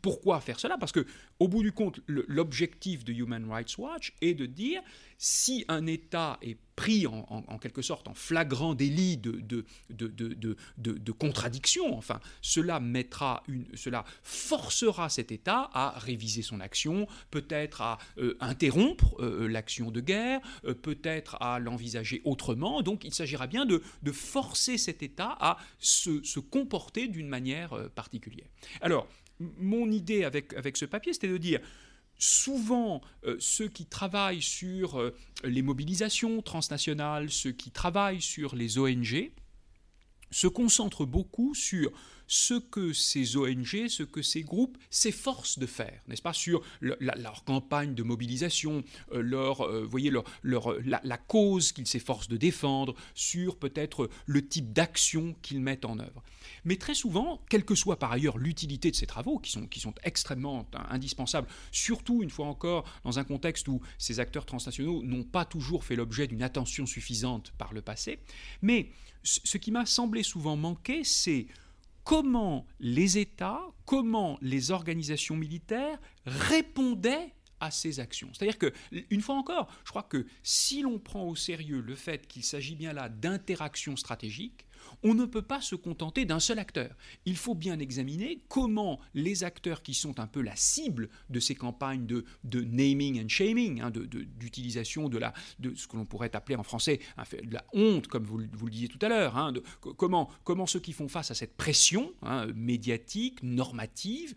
pourquoi faire cela? Parce que, au bout du compte, l'objectif de Human Rights Watch est de dire si un État est pris en, quelque sorte en flagrant délit de, de, de, de, contradiction, enfin, cela mettra une, cela forcera cet État à réviser son action, peut-être à euh, interrompre euh, l'action de guerre, euh, peut-être à l'envisager autrement. Donc, il s'agira bien de, forcer cet État à se, se comporter d'une manière particulière. Alors, mon idée avec, avec ce papier, c'était de dire souvent euh, ceux qui travaillent sur euh, les mobilisations transnationales, ceux qui travaillent sur les ONG, se concentrent beaucoup sur ce que ces ONG, ce que ces groupes s'efforcent de faire, n'est-ce pas, sur leur campagne de mobilisation, euh, leur, voyez, leur, la, la, cause qu'ils s'efforcent de défendre, sur peut-être le type d'action qu'ils mettent en œuvre. Mais très souvent, quelle que soit par ailleurs l'utilité de ces travaux, qui sont, qui sont extrêmement indispensables, surtout une fois encore dans un contexte où ces acteurs transnationaux n'ont pas toujours fait l'objet d'une attention suffisante par le passé, mais ce qui m'a semblé souvent manquer, c'est comment les États, comment les organisations militaires répondaient à ces actions. C'est-à-dire que, une fois encore, je crois que si l'on prend au sérieux le fait qu'il s'agit bien là d'interactions stratégiques, on ne peut pas se contenter d'un seul acteur. Il faut bien examiner comment les acteurs qui sont un peu la cible de ces campagnes de, naming and shaming, hein, d'utilisation de, de ce que l'on pourrait appeler en français de la honte, comme vous, le disiez tout à l'heure, hein, comment, comment ceux qui font face à cette pression hein, médiatique, normative,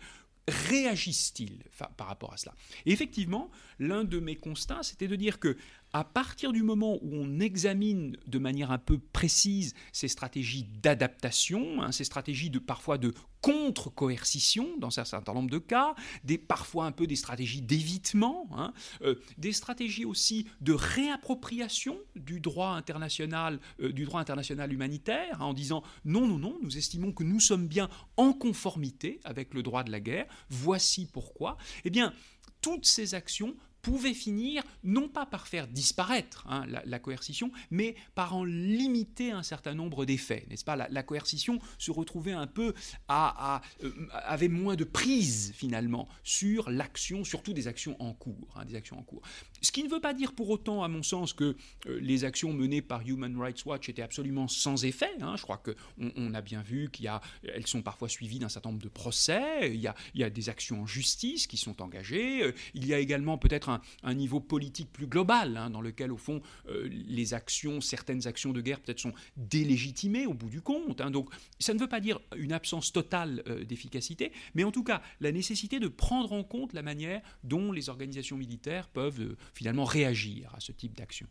réagissent-ils par rapport à cela? Et effectivement, l'un de mes constats, c'était de dire que à partir du moment où on examine de manière un peu précise ces stratégies d'adaptation, hein, ces stratégies de parfois de contre-coercition dans un certain nombre de cas, des, parfois un peu des stratégies d'évitement, hein, euh, des stratégies aussi de réappropriation du droit international, euh, du droit international humanitaire, hein, en disant non, non, non, nous estimons que nous sommes bien en conformité avec le droit de la guerre, voici pourquoi. Eh bien, toutes ces actions pouvait finir non pas par faire disparaître hein, la, coercition, mais par en limiter un certain nombre d'effets, n'est-ce pas? La, coercition se retrouvait un peu à, euh, avait moins de prise finalement sur l'action, surtout des actions en cours, hein, des actions en cours. Ce qui ne veut pas dire pour autant, à mon sens, que euh, les actions menées par Human Rights Watch étaient absolument sans effet. Hein. Je crois qu'on on a bien vu qu'elles sont parfois suivies d'un certain nombre de procès, il y, a, il y, a, des actions en justice qui sont engagées, euh, il y a également peut-être un, niveau politique plus global, hein, dans lequel, au fond, euh, les actions, certaines actions de guerre peut-être sont délégitimées au bout du compte. Hein. Donc ça ne veut pas dire une absence totale d'efficacité, mais en tout cas la nécessité de prendre en compte la manière dont les organisations militaires peuvent finalement réagir à ce type d'action.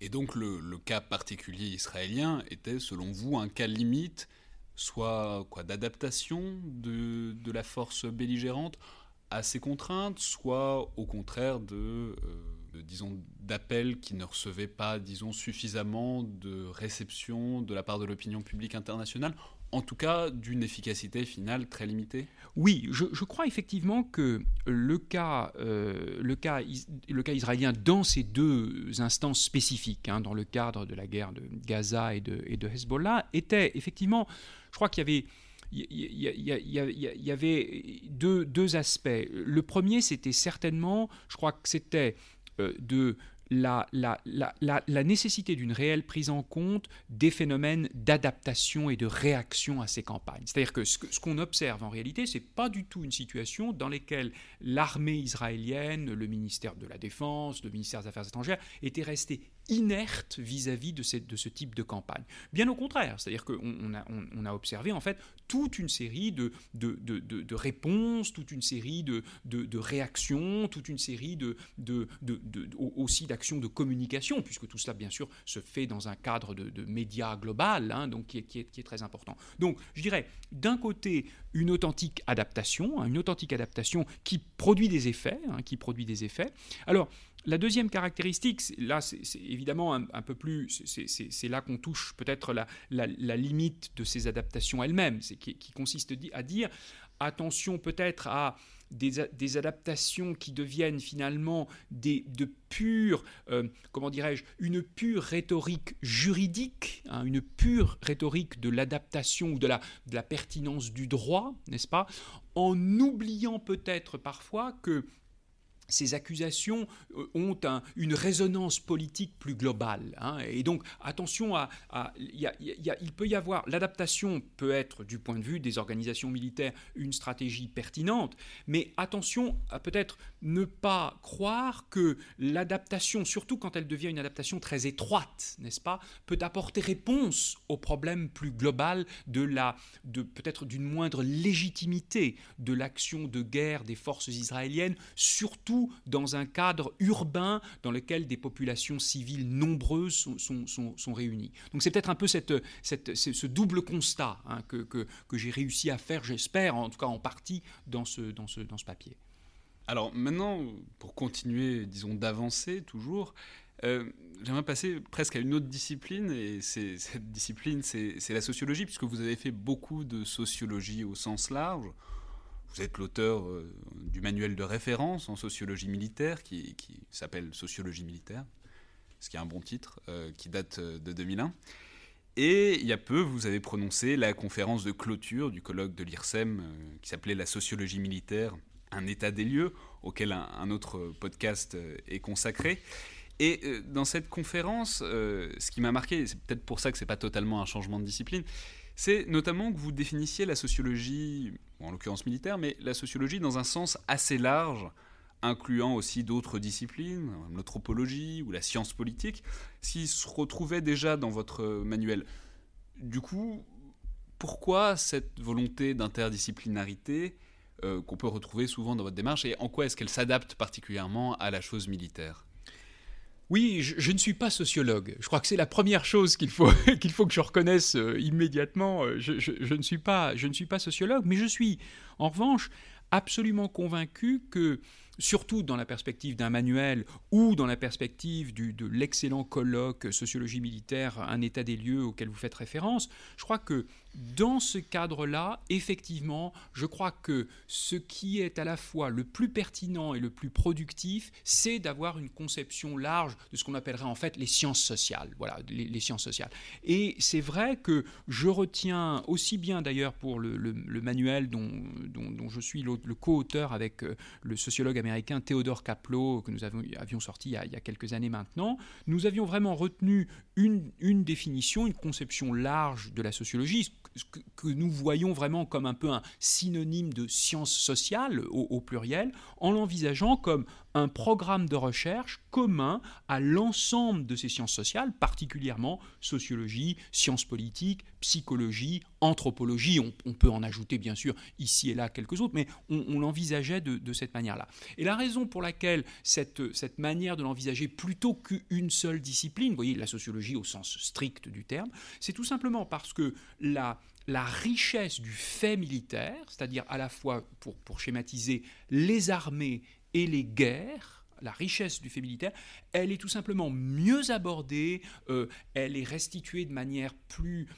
Et donc le, cas particulier israélien était, selon vous, un cas limite, soit quoi d'adaptation de, la force belligérante à ces contraintes, soit au contraire de, euh, disons, d'appels qui ne recevaient pas, disons, suffisamment de réception de la part de l'opinion publique internationale en tout cas d'une efficacité finale très limitée? Oui, je, crois effectivement que le cas, euh, le, cas, le cas israélien dans ces deux instances spécifiques, hein, dans le cadre de la guerre de Gaza et de, et de Hezbollah, était effectivement, je crois qu'il y avait... Il y, avait deux, aspects. Le premier, c'était certainement, je crois que c'était euh, de la, nécessité d'une réelle prise en compte des phénomènes d'adaptation et de réaction à ces campagnes. C'est-à-dire que ce, qu'on observe en réalité, ce n'est pas du tout une situation dans laquelle l'armée israélienne, le ministère de la Défense, le ministère des Affaires étrangères étaient restés inerte vis-à-vis de, ce type de campagne. Bien au contraire, c'est-à-dire qu'on on a, observé en fait toute une série de, réponses, toute une série de, réactions, toute une série de, aussi d'actions de communication, puisque tout cela bien sûr se fait dans un cadre de, médias global, hein, donc qui est, très important. Donc je dirais d'un côté une authentique adaptation, hein, une authentique adaptation qui produit des effets, hein, qui produit des effets. Alors La deuxième caractéristique, là, c'est évidemment un, peu plus, c'est là qu'on touche peut-être la, limite de ces adaptations elles-mêmes, qui, qui consiste à dire attention peut-être à des, adaptations qui deviennent finalement de pure, euh, comment dirais-je, une pure rhétorique juridique, hein, une pure rhétorique de l'adaptation ou de la pertinence du droit, n'est-ce pas, en oubliant peut-être parfois que ces accusations euh, ont une résonance politique plus globale. Hein. et donc, attention à... il peut y avoir... L'adaptation peut être, du point de vue des organisations militaires, une stratégie pertinente, mais attention à peut-être ne pas croire que l'adaptation, surtout quand elle devient une adaptation très étroite, n'est-ce pas, peut apporter réponse au problème plus global de la... de peut-être d'une moindre légitimité de l'action de guerre des forces israéliennes, surtout dans un cadre urbain dans lequel des populations civiles nombreuses sont, réunies. Donc c'est peut-être un peu cette, ce double constat hein, que, j'ai réussi à faire, j'espère, en tout cas en partie, dans ce, dans ce, dans ce papier. Alors maintenant, pour continuer, disons, d'avancer toujours, euh, j'aimerais passer presque à une autre discipline, et cette discipline, c'est la sociologie, puisque vous avez fait beaucoup de sociologie au sens large. Vous êtes l'auteur euh, du manuel de référence en sociologie militaire qui, s'appelle Sociologie militaire, ce qui est un bon titre, euh, qui date euh, de 2001. Et il y a peu, vous avez prononcé la conférence de clôture du colloque de l'IRSEM qui s'appelait La sociologie militaire, un état des lieux, auquel un, autre podcast est consacré. Et dans cette conférence, ce qui m'a marqué, c'est peut-être pour ça que ce n'est pas totalement un changement de discipline, c'est notamment que vous définissiez la sociologie, en l'occurrence militaire, mais la sociologie dans un sens assez large, incluant aussi d'autres disciplines, l'anthropologie ou la science politique, qui se retrouvaient déjà dans votre manuel. Du coup, pourquoi cette volonté d'interdisciplinarité euh, qu'on peut retrouver souvent dans votre démarche et en quoi est-ce qu'elle s'adapte particulièrement à la chose militaire? Oui, je, ne suis pas sociologue. Je crois que c'est la première chose qu'il faut, faut que je reconnaisse euh, immédiatement. Euh, je, ne suis pas, je ne suis pas sociologue, mais je suis en revanche absolument convaincu que surtout dans la perspective d'un manuel ou dans la perspective de l'excellent colloque sociologie militaire, un état des lieux auquel vous faites référence, je crois que dans ce cadre-là, effectivement, je crois que ce qui est à la fois le plus pertinent et le plus productif, c'est d'avoir une conception large de ce qu'on appellerait en fait les sciences sociales. Voilà, les, sciences sociales. Et c'est vrai que je retiens aussi bien d'ailleurs pour le, manuel dont, je suis le, co-auteur avec euh, le sociologue américain Théodore Kaplow, que nous avions, sorti il y, a, quelques années maintenant, nous avions vraiment retenu une, définition, une conception large de la sociologie, que nous voyons vraiment comme un peu un synonyme de science sociale au, pluriel, en l'envisageant comme un programme de recherche commun à l'ensemble de ces sciences sociales, particulièrement sociologie, sciences politiques, psychologie, anthropologie. On, peut en ajouter bien sûr ici et là quelques autres, mais on, l'envisageait de, cette manière-là. Et la raison pour laquelle cette, cette manière de l'envisager plutôt qu'une seule discipline, vous voyez la sociologie au sens strict du terme, c'est tout simplement parce que la la richesse du fait militaire, c'est-à-dire à la fois, pour, pour schématiser, les armées et les guerres, la richesse du fait militaire, elle est tout simplement mieux abordée, euh, elle est restituée de manière plus,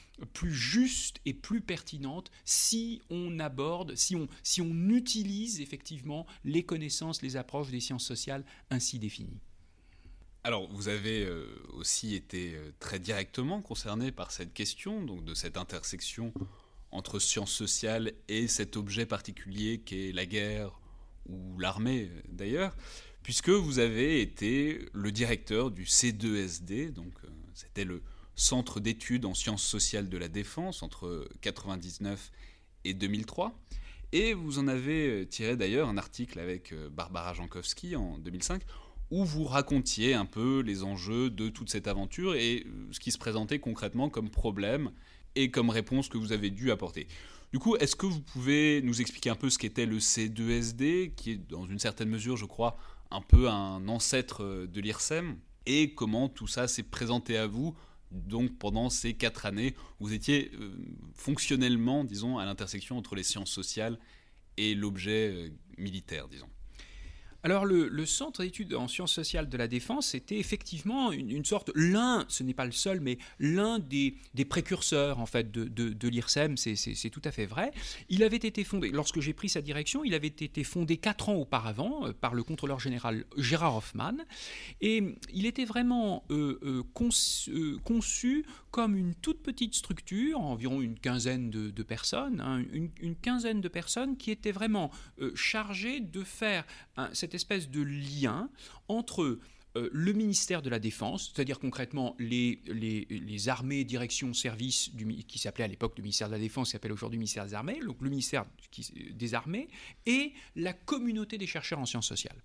juste et plus pertinente si on aborde, si on, si on utilise effectivement les connaissances, les approches des sciences sociales ainsi définies. Alors, vous avez euh, aussi été euh, très directement concerné par cette question, donc de cette intersection entre sciences sociales et cet objet particulier qu'est la guerre ou l'armée d'ailleurs, puisque vous avez été le directeur du C2SD, donc euh, c'était le Centre d'études en sciences sociales de la défense entre 1999 et 2003. Et vous en avez tiré d'ailleurs un article avec Barbara Jankowski en 2005 où vous racontiez un peu les enjeux de toute cette aventure et euh, ce qui se présentait concrètement comme problème et comme réponse que vous avez dû apporter. Du coup, est-ce que vous pouvez nous expliquer un peu ce qu'était le C2SD, qui est dans une certaine mesure, je crois, un peu un ancêtre euh, de l'IRSEM, et comment tout ça s'est présenté à vous donc pendant ces quatre années, vous étiez euh, fonctionnellement, disons, à l'intersection entre les sciences sociales et l'objet militaire, disons? Alors le, Centre d'études en sciences sociales de la défense était effectivement une, sorte, l'un, ce n'est pas le seul, mais l'un des, précurseurs en fait de, l'IRSEM, c'est tout à fait vrai. Il avait été fondé, lorsque j'ai pris sa direction, il avait été fondé quatre ans auparavant euh, par le contrôleur général Gérard Hoffman, et il était vraiment euh, euh, conçu, comme une toute petite structure, environ une quinzaine de, personnes, hein, une, quinzaine de personnes qui étaient vraiment chargées de faire cette espèce de lien entre euh, le ministère de la Défense, c'est-à-dire concrètement les, les, armées, direction, service, qui s'appelait à l'époque le ministère de la Défense, qui s'appelle aujourd'hui ministère des Armées, donc le ministère des Armées, et la communauté des chercheurs en sciences sociales.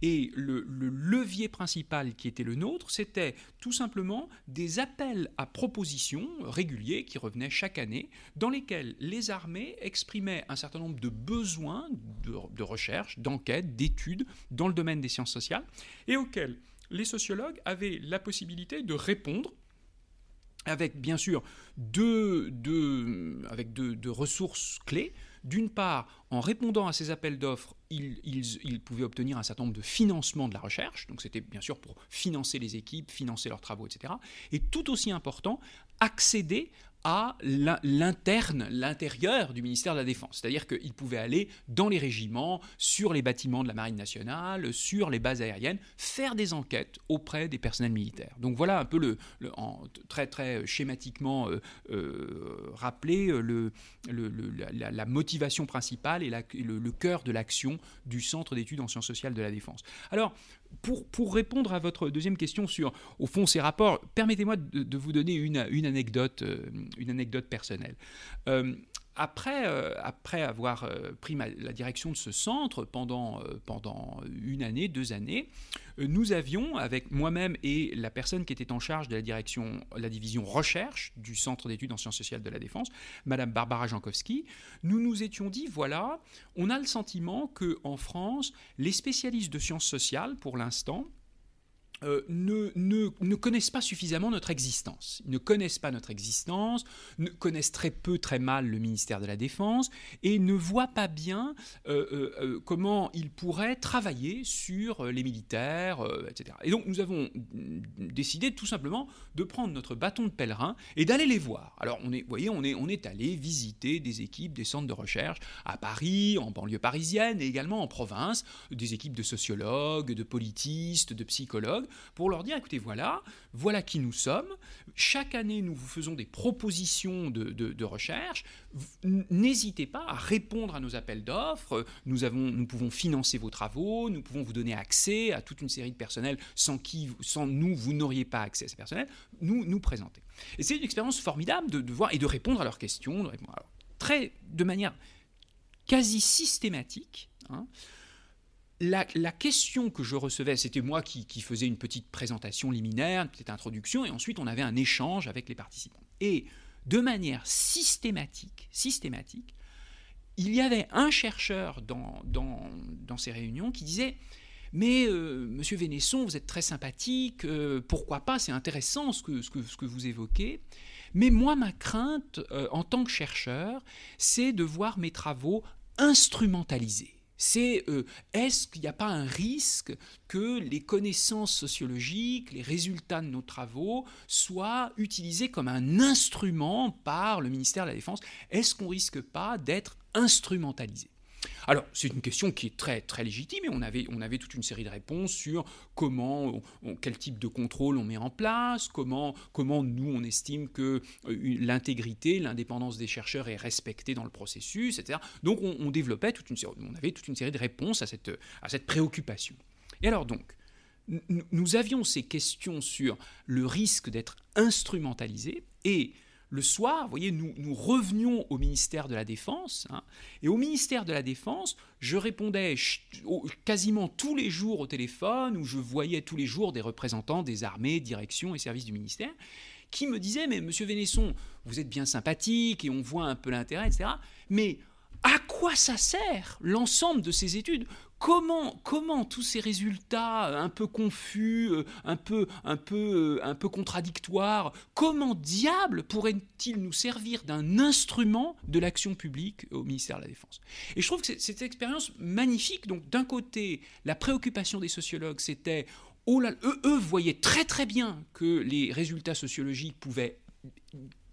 Et le, levier principal qui était le nôtre, c'était tout simplement des appels à propositions réguliers qui revenaient chaque année, dans lesquels les armées exprimaient un certain nombre de besoins de recherche, d'enquête, d'études dans le domaine des sciences sociales, et auxquels les sociologues avaient la possibilité de répondre avec bien sûr deux, deux, ressources clés. D'une part, en répondant à ces appels d'offres, ils, pouvaient obtenir un certain nombre de financements de la recherche, donc c'était bien sûr pour financer les équipes, financer leurs travaux, etc. Et tout aussi important, accéder à l'interne, l'intérieur du ministère de la Défense. C'est-à-dire qu'il pouvait aller dans les régiments, sur les bâtiments de la Marine nationale, sur les bases aériennes, faire des enquêtes auprès des personnels militaires. Donc voilà un peu le, très très schématiquement euh, euh, rappelé euh, la, motivation principale et, le, cœur de l'action du Centre d'études en sciences sociales de la Défense. Alors pour, répondre à votre deuxième question sur, au fond, ces rapports, permettez-moi de, vous donner une, anecdote, euh, une anecdote personnelle. Euh, après, euh, après avoir euh, pris la direction de ce centre pendant, euh, pendant une année, deux années, nous avions, avec moi-même et la personne qui était en charge de la direction, la division recherche du Centre d'études en sciences sociales de la défense, Madame Barbara Jankowski, nous nous étions dit voilà, on a le sentiment que en France, les spécialistes de sciences sociales, pour l'instant, euh, ne, ne, connaissent pas suffisamment notre existence. Ils ne connaissent pas notre existence, ne connaissent très peu, très mal le ministère de la Défense et ne voient pas bien euh, euh, comment ils pourraient travailler sur les militaires, etc. Et donc nous avons décidé tout simplement de prendre notre bâton de pèlerin et d'aller les voir. Alors on est, vous voyez, on est allé visiter des équipes, des centres de recherche à Paris, en banlieue parisienne et également en province, des équipes de sociologues, de politistes, de psychologues pour leur dire, écoutez, voilà, voilà qui nous sommes. Chaque année, nous vous faisons des propositions de, recherche. N'hésitez pas à répondre à nos appels d'offres. Nous, nous pouvons financer vos travaux, nous pouvons vous donner accès à toute une série de personnels sans qui, sans nous, vous n'auriez pas accès à ces personnels. Nous, nous présenter. Et c'est une expérience formidable de, voir et de répondre à leurs questions, de très, de manière quasi systématique. Hein, la, question que je recevais, c'était moi qui, faisais une petite présentation liminaire, une petite introduction, et ensuite on avait un échange avec les participants. Et de manière systématique, systématique, il y avait un chercheur dans, ces réunions qui disait mais euh, monsieur Vénesson, vous êtes très sympathique, euh, pourquoi pas, c'est intéressant ce que, vous évoquez. Mais moi, ma crainte euh, en tant que chercheur, c'est de voir mes travaux instrumentalisés c'est euh, est-ce qu'il n'y a pas un risque que les connaissances sociologiques, les résultats de nos travaux soient utilisés comme un instrument par le ministère de la Défense? Est-ce qu'on risque pas d'être instrumentalisé? Alors, c'est une question qui est très, très légitime et on avait, on avait toute une série de réponses sur comment, quel type de contrôle on met en place, comment, comment nous on estime que euh, l'intégrité, l'indépendance des chercheurs est respectée dans le processus, etc. Donc, on, développait toute une série, on avait toute une série de réponses à cette, à cette préoccupation. Et alors donc, nous avions ces questions sur le risque d'être instrumentalisé et le soir, vous voyez, nous, revenions au ministère de la Défense. Hein, et au ministère de la Défense, je répondais quasiment tous les jours au téléphone, où je voyais tous les jours des représentants des armées, directions et services du ministère, qui me disaient, mais monsieur Vénesson, vous êtes bien sympathique et on voit un peu l'intérêt, etc. Mais à quoi ça sert l'ensemble de ces études? Comment, comment tous ces résultats un peu confus, euh, un peu, un peu, euh, un peu contradictoires, comment diable pourraient-ils nous servir d'un instrument de l'action publique au ministère de la Défense? Et je trouve que c'est cette expérience magnifique. Donc d'un côté, la préoccupation des sociologues, c'était oh eux, eux voyaient très très bien que les résultats sociologiques pouvaient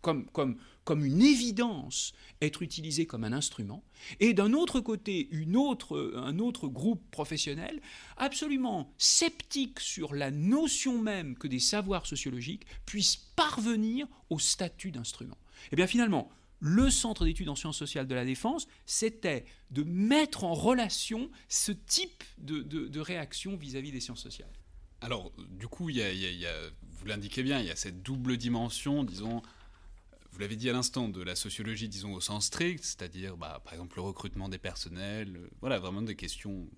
comme, comme, comme une évidence être utilisé comme un instrument, et d'un autre côté, une autre, un autre groupe professionnel absolument sceptique sur la notion même que des savoirs sociologiques puissent parvenir au statut d'instrument. Et eh bien finalement, le Centre d'études en sciences sociales de la défense, c'était de mettre en relation ce type de, de, réaction vis-à-vis des sciences sociales. Alors, du coup, y a, vous l'indiquez bien, il y a cette double dimension, disons, vous l'avez dit à l'instant, de la sociologie, disons, au sens strict, c'est-à-dire, bah, par exemple, le recrutement des personnels, euh, voilà, vraiment des questions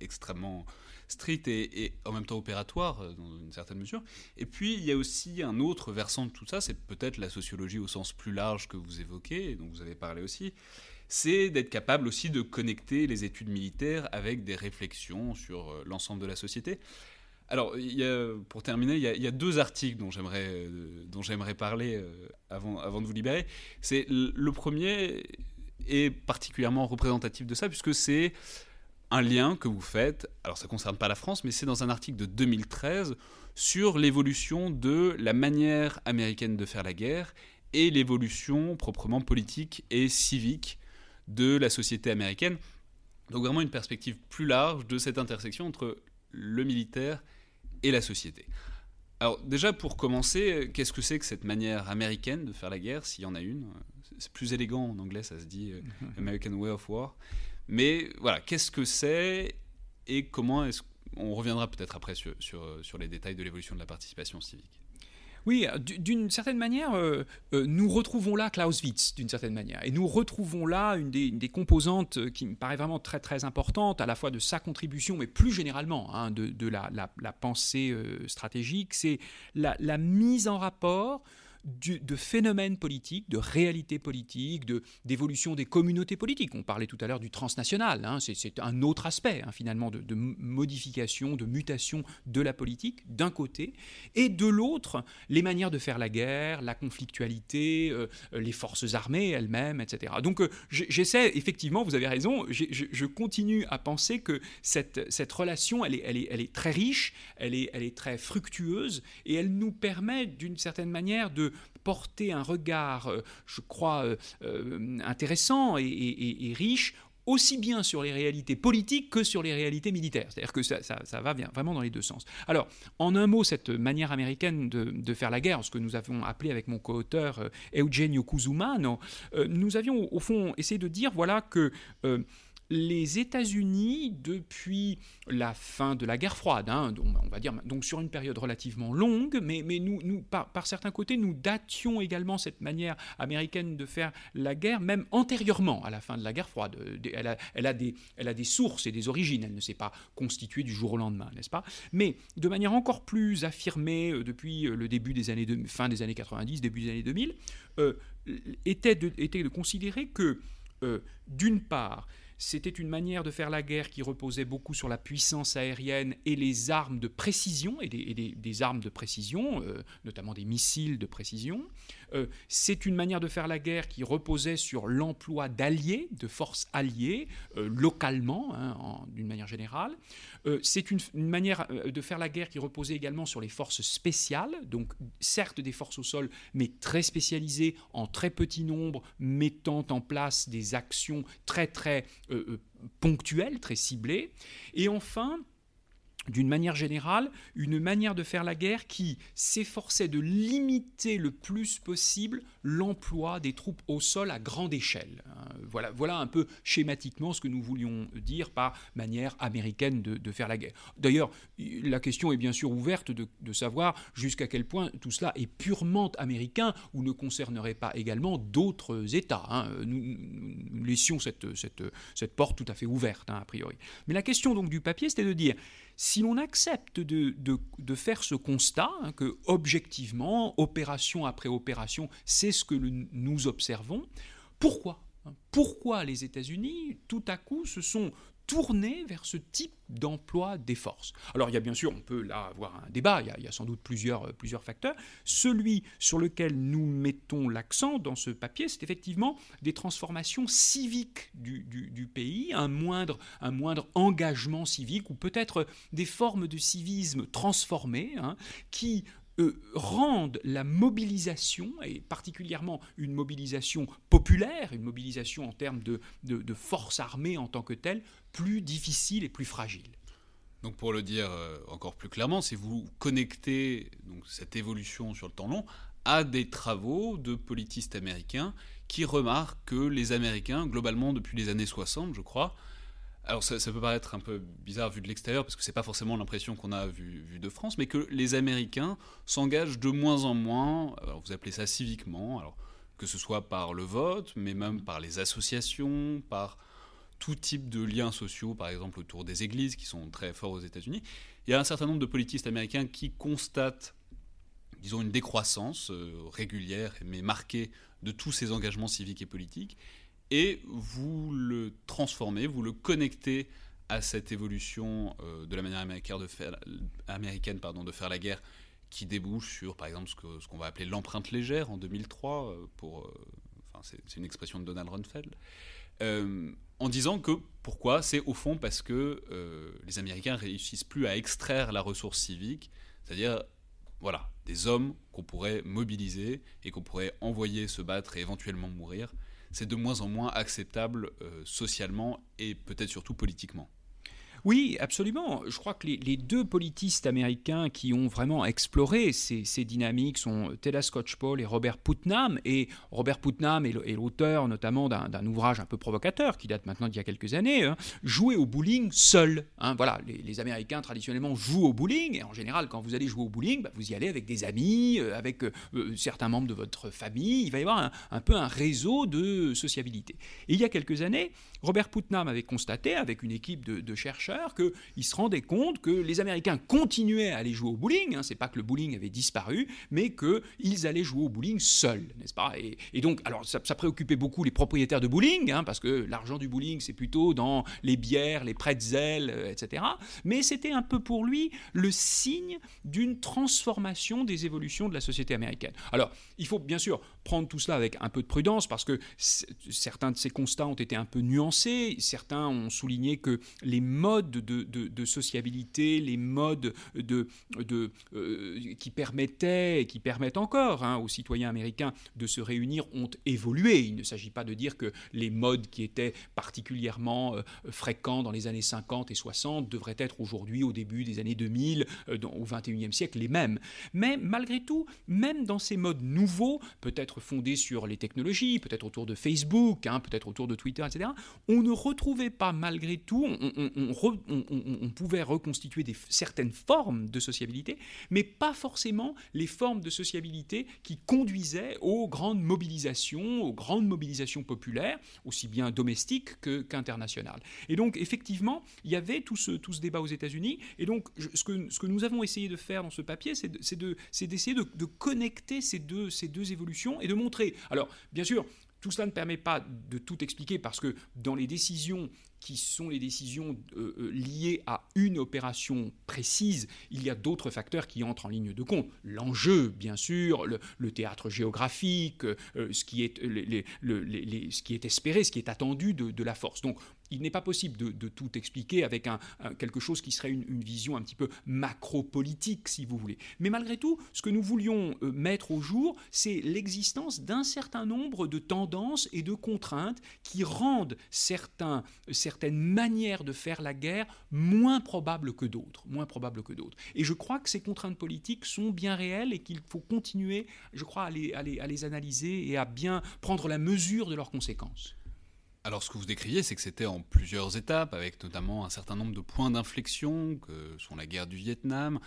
extrêmement strictes et, en même temps opératoires, euh, dans une certaine mesure. Et puis, il y a aussi un autre versant de tout ça, c'est peut-être la sociologie au sens plus large que vous évoquez, dont vous avez parlé aussi, c'est d'être capable aussi de connecter les études militaires avec des réflexions sur euh, l'ensemble de la société. Alors, pour terminer, il y, a, deux articles dont j'aimerais, euh, dont j'aimerais parler euh, avant, avant de vous libérer. C'est le premier est particulièrement représentatif de ça, puisque c'est un lien que vous faites, alors ça ne concerne pas la France, mais c'est dans un article de 2013 sur l'évolution de la manière américaine de faire la guerre et l'évolution proprement politique et civique de la société américaine. Donc vraiment une perspective plus large de cette intersection entre le militaire et la société. Alors déjà pour commencer, qu'est-ce que c'est que cette manière américaine de faire la guerre, s'il y en a une? C'est plus élégant en anglais, ça se dit euh, American Way of War. Mais voilà, qu'est-ce que c'est et comment est-ce on reviendra peut-être après sur, sur, sur les détails de l'évolution de la participation civique? Oui, d'une certaine manière, euh, euh, nous retrouvons là Clausewitz, d'une certaine manière. Et nous retrouvons là une des, composantes euh, qui me paraît vraiment très très importante, à la fois de sa contribution, mais plus généralement hein, de, la, pensée stratégique, c'est la, mise en rapport de phénomènes politiques, de réalités politiques, d'évolution des communautés politiques. On parlait tout à l'heure du transnational, hein, c'est un autre aspect hein, finalement de, modification, de mutation de la politique d'un côté, et de l'autre les manières de faire la guerre, la conflictualité, euh, les forces armées elles-mêmes, etc. Donc euh, j'essaie, effectivement, vous avez raison, je, continue à penser que cette, relation, elle est, très riche, elle est très fructueuse, et elle nous permet d'une certaine manière de porter un regard, euh, je crois, euh, euh, intéressant et, riche aussi bien sur les réalités politiques que sur les réalités militaires. C'est-à-dire que ça, va bien, vraiment dans les deux sens. Alors, en un mot, cette manière américaine de, faire la guerre, ce que nous avons appelé avec mon co-auteur Eugenio Cusumano, nous avions au fond essayé de dire voilà que les États-Unis, depuis la fin de la guerre froide, hein, on va dire donc sur une période relativement longue, mais, nous, par, certains côtés, nous dations également cette manière américaine de faire la guerre, même antérieurement à la fin de la guerre froide. Elle a, elle a, des, sources et des origines, elle ne s'est pas constituée du jour au lendemain, n'est-ce pas? Mais de manière encore plus affirmée euh, depuis euh, le début des années, fin des années 90, début des années 2000, euh, était, de, était de considérer que, d'une part, c'était une manière de faire la guerre qui reposait beaucoup sur la puissance aérienne et les armes de précision, et des, armes de précision, euh, notamment des missiles de précision. Euh, c'est une manière de faire la guerre qui reposait sur l'emploi d'alliés, de forces alliées, euh, localement, hein, d'une manière générale. Euh, c'est une, manière de faire la guerre qui reposait également sur les forces spéciales, donc certes des forces au sol, mais très spécialisées, en très petit nombre, mettant en place des actions très très ponctuelles, très ciblées. Et enfin, d'une manière générale, une manière de faire la guerre qui s'efforçait de limiter le plus possible l'emploi des troupes au sol à grande échelle. Hein. Voilà, voilà un peu schématiquement ce que nous voulions dire par manière américaine de, faire la guerre. D'ailleurs, la question est bien sûr ouverte de, savoir jusqu'à quel point tout cela est purement américain ou ne concernerait pas également d'autres États. Hein. Nous, laissions cette, cette, cette, porte tout à fait ouverte, hein, a priori. Mais la question donc du papier, c'était de dire si l'on accepte de, de, faire ce constat, hein, que objectivement, opération après opération, c'est ce que nous observons, pourquoi? Pourquoi les États-Unis, tout à coup, se sont tourner vers ce type d'emploi des forces. Alors il y a bien sûr, on peut là avoir un débat, il y a, sans doute plusieurs, euh, plusieurs facteurs. Celui sur lequel nous mettons l'accent dans ce papier, c'est effectivement des transformations civiques du, pays, un moindre, un moindre engagement civique ou peut-être des formes de civisme transformées hein, qui rendent la mobilisation, et particulièrement une mobilisation populaire, une mobilisation en termes de, de, force armée en tant que telle, plus difficile et plus fragile. Donc pour le dire euh, encore plus clairement, si vous connectez cette évolution sur le temps long à des travaux de politistes américains qui remarquent que les Américains, globalement depuis les années 60, je crois, alors ça, peut paraître un peu bizarre vu de l'extérieur, parce que c'est pas forcément l'impression qu'on a vu, de France, mais que les Américains s'engagent de moins en moins, vous appelez ça civiquement, alors que ce soit par le vote, mais même par les associations, par tout type de liens sociaux, par exemple autour des églises, qui sont très forts aux États-Unis. Il y a un certain nombre de politistes américains qui constatent, disons, une décroissance euh, régulière, mais marquée de tous ces engagements civiques et politiques, et vous le transformez, vous le connectez à cette évolution euh, de la manière américaine de faire, pardon, de faire la guerre qui débouche sur, par exemple, ce qu'on va appeler l'empreinte légère en 2003, euh, pour, euh, c'est une expression de Donald Rumsfeld, en disant que pourquoi? C'est au fond parce que les Américains réussissent plus à extraire la ressource civique, c'est-à-dire voilà, des hommes qu'on pourrait mobiliser et qu'on pourrait envoyer se battre et éventuellement mourir c'est de moins en moins acceptable euh, socialement et peut-être surtout politiquement. Oui, absolument. Je crois que les, deux politistes américains qui ont vraiment exploré ces, dynamiques sont Teda Scotch-Paul et Robert Putnam. Et Robert Putnam est l'auteur notamment d'un ouvrage un peu provocateur qui date maintenant d'il y a quelques années, hein, Jouer au bowling seul. Hein. voilà, les, Américains traditionnellement jouent au bowling et en général quand vous allez jouer au bowling, bah, vous y allez avec des amis, euh, avec euh, euh, certains membres de votre famille. Il va y avoir un, peu un réseau de sociabilité. Et il y a quelques années, Robert Putnam avait constaté avec une équipe de chercheurs qu'ils se rendaient compte que les Américains continuaient à aller jouer au bowling, hein, c'est pas que le bowling avait disparu, mais qu'ils allaient jouer au bowling seuls, n'est-ce pas? Et, donc, alors ça, préoccupait beaucoup les propriétaires de bowling, hein, parce que l'argent du bowling c'est plutôt dans les bières, les pretzels, euh, etc. Mais c'était un peu pour lui le signe d'une transformation des évolutions de la société américaine. Alors, il faut bien sûr prendre tout cela avec un peu de prudence, parce que certains de ces constats ont été un peu nuancés, certains ont souligné que les modes de, sociabilité, les modes de, euh, qui permettaient et qui permettent encore hein, aux citoyens américains de se réunir ont évolué. Il ne s'agit pas de dire que les modes qui étaient particulièrement euh, fréquents dans les années 50 et 60 devraient être aujourd'hui, au début des années 2000, euh, au 21e siècle, les mêmes. Mais malgré tout, même dans ces modes nouveaux, peut-être fondés sur les technologies, peut-être autour de Facebook, hein, peut-être autour de Twitter, etc., on ne retrouvait pas malgré tout, on, pouvait reconstituer certaines formes de sociabilité, mais pas forcément les formes de sociabilité qui conduisaient aux grandes mobilisations, aux grandes mobilisations populaires, aussi bien domestiques qu'internationales. et donc, effectivement, il y avait tout ce, tout ce débat aux États-Unis. Et donc, ce, que, ce que nous avons essayé de faire dans ce papier, c'est d'essayer de, de, de, connecter ces deux, ces deux évolutions et de montrer. Alors, bien sûr, tout cela ne permet pas de tout expliquer parce que dans les décisions qui sont les décisions euh, euh, liées à une opération précise, il y a d'autres facteurs qui entrent en ligne de compte. L'enjeu, bien sûr, le, théâtre géographique, ce, qui est, espéré, ce qui est attendu de, la force. Donc il n'est pas possible de, tout expliquer avec quelque chose qui serait une, vision un petit peu macro-politique, si vous voulez. Mais malgré tout, ce que nous voulions euh, mettre au jour, c'est l'existence d'un certain nombre de tendances et de contraintes qui rendent certains, certaines manières de faire la guerre moins probables que d'autres. Moins probables que d'autres. Et je crois que ces contraintes politiques sont bien réelles et qu'il faut continuer, je crois, à les, à les analyser et à bien prendre la mesure de leurs conséquences. Alors ce que vous décriviez, c'est que c'était en plusieurs étapes, avec notamment un certain nombre de points d'inflexion, que sont la guerre du Vietnam,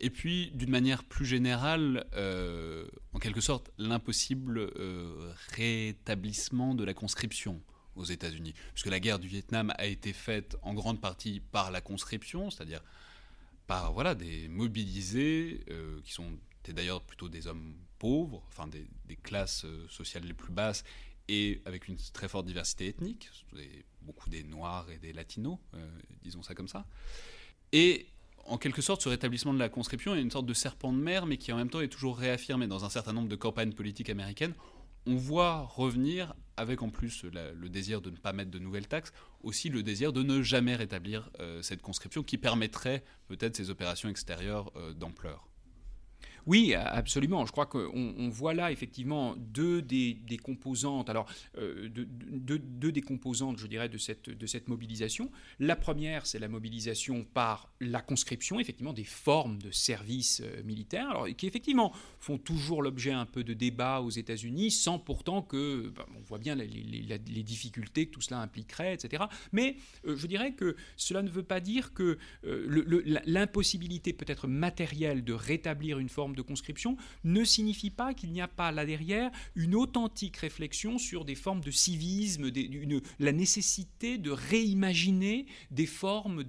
et puis d'une manière plus générale, euh, en quelque sorte, l'impossible euh, rétablissement de la conscription aux États-Unis. Puisque la guerre du Vietnam a été faite en grande partie par la conscription, c'est-à-dire par voilà, des mobilisés, euh, qui sont d'ailleurs plutôt des hommes pauvres, enfin des, classes sociales les plus basses, et avec une très forte diversité ethnique, beaucoup des Noirs et des Latinos, disons ça comme ça. Et en quelque sorte, ce rétablissement de la conscription est une sorte de serpent de mer, mais qui en même temps est toujours réaffirmé dans un certain nombre de campagnes politiques américaines. On voit revenir, avec en plus le désir de ne pas mettre de nouvelles taxes, aussi le désir de ne jamais rétablir euh, cette conscription qui permettrait peut-être ces opérations extérieures euh, d'ampleur. Oui, absolument. Je crois qu'on voit là effectivement deux des, composantes, alors euh, deux, des composantes, je dirais, de cette, de cette mobilisation. La première, c'est la mobilisation par la conscription, effectivement, des formes de services euh, militaires, alors qui effectivement font toujours l'objet un peu de débats aux États-Unis, sans pourtant que, ben, on voit bien les, les, difficultés que tout cela impliquerait, etc. Mais euh, je dirais que cela ne veut pas dire que l'impossibilité peut-être matérielle de rétablir une forme de conscription ne signifie pas qu'il n'y a pas là derrière une authentique réflexion sur des formes de civisme, la nécessité de réimaginer des formes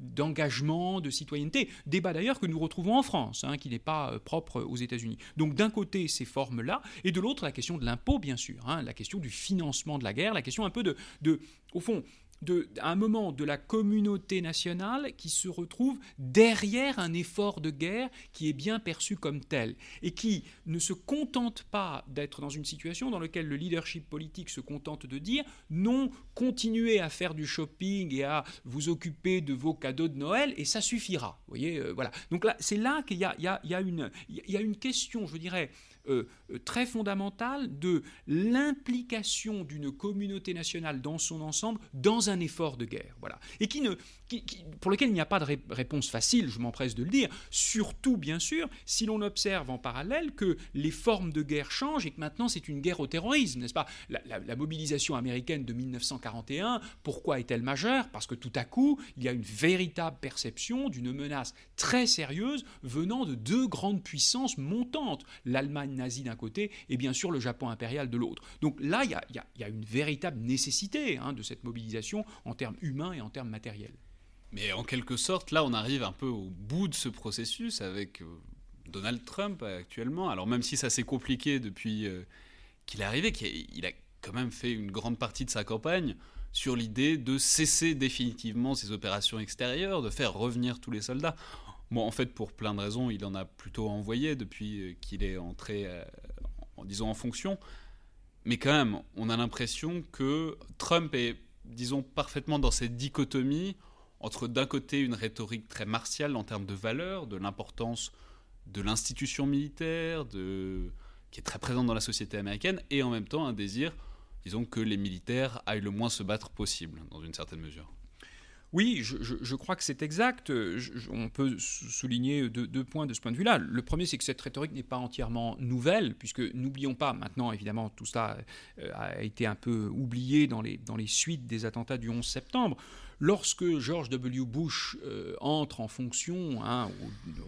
d'engagement, de, de, citoyenneté. Débat d'ailleurs que nous retrouvons en France, hein, qui n'est pas euh, propre aux États-Unis. Donc d'un côté ces formes-là, et de l'autre la question de l'impôt, bien sûr, hein, la question du financement de la guerre, la question un peu de, de au fond, de, un moment de la communauté nationale qui se retrouve derrière un effort de guerre qui est bien perçu comme tel et qui ne se contente pas d'être dans une situation dans laquelle le leadership politique se contente de dire non, continuez à faire du shopping et à vous occuper de vos cadeaux de Noël et ça suffira. Vous voyez, euh, voilà. Donc là, c'est là qu'il y y, il y a une question, je dirais, euh, euh, très fondamentale de l'implication d'une communauté nationale dans son ensemble dans un effort de guerre. Voilà. Et qui ne, pour lequel il n'y a pas de réponse facile, je m'empresse de le dire, surtout bien sûr si l'on observe en parallèle que les formes de guerre changent et que maintenant c'est une guerre au terrorisme, n'est-ce pas? La, mobilisation américaine de 1941, pourquoi est-elle majeure? Parce que tout à coup, il y a une véritable perception d'une menace très sérieuse venant de deux grandes puissances montantes, l'Allemagne nazi d'un côté et bien sûr le Japon impérial de l'autre. Donc là, il y, a, une véritable nécessité hein, de cette mobilisation en termes humains et en termes matériels. Mais en quelque sorte, là, on arrive un peu au bout de ce processus avec euh, Donald Trump actuellement. Alors même si ça s'est compliqué depuis euh, qu'il est arrivé, qu'il a quand même fait une grande partie de sa campagne sur l'idée de cesser définitivement ses opérations extérieures, de faire revenir tous les soldats. En fait, pour plein de raisons, il en a plutôt envoyé depuis euh, qu'il est entré, euh, en, disons, en fonction. Mais quand même, on a l'impression que Trump est, disons, parfaitement dans cette dichotomie entre d'un côté une rhétorique très martiale en termes de valeur, de l'importance de l'institution militaire, de... qui est très présente dans la société américaine, et en même temps un désir, disons, que les militaires aillent le moins se battre possible, dans une certaine mesure. Oui, je, crois que c'est exact. on peut souligner deux, points de ce point de vue-là. Le premier, c'est que cette rhétorique n'est pas entièrement nouvelle, puisque n'oublions pas, maintenant, évidemment, tout cela euh, a été un peu oublié dans les, dans les suites des attentats du 11 septembre. Lorsque George W. Bush euh, entre en fonction, hein,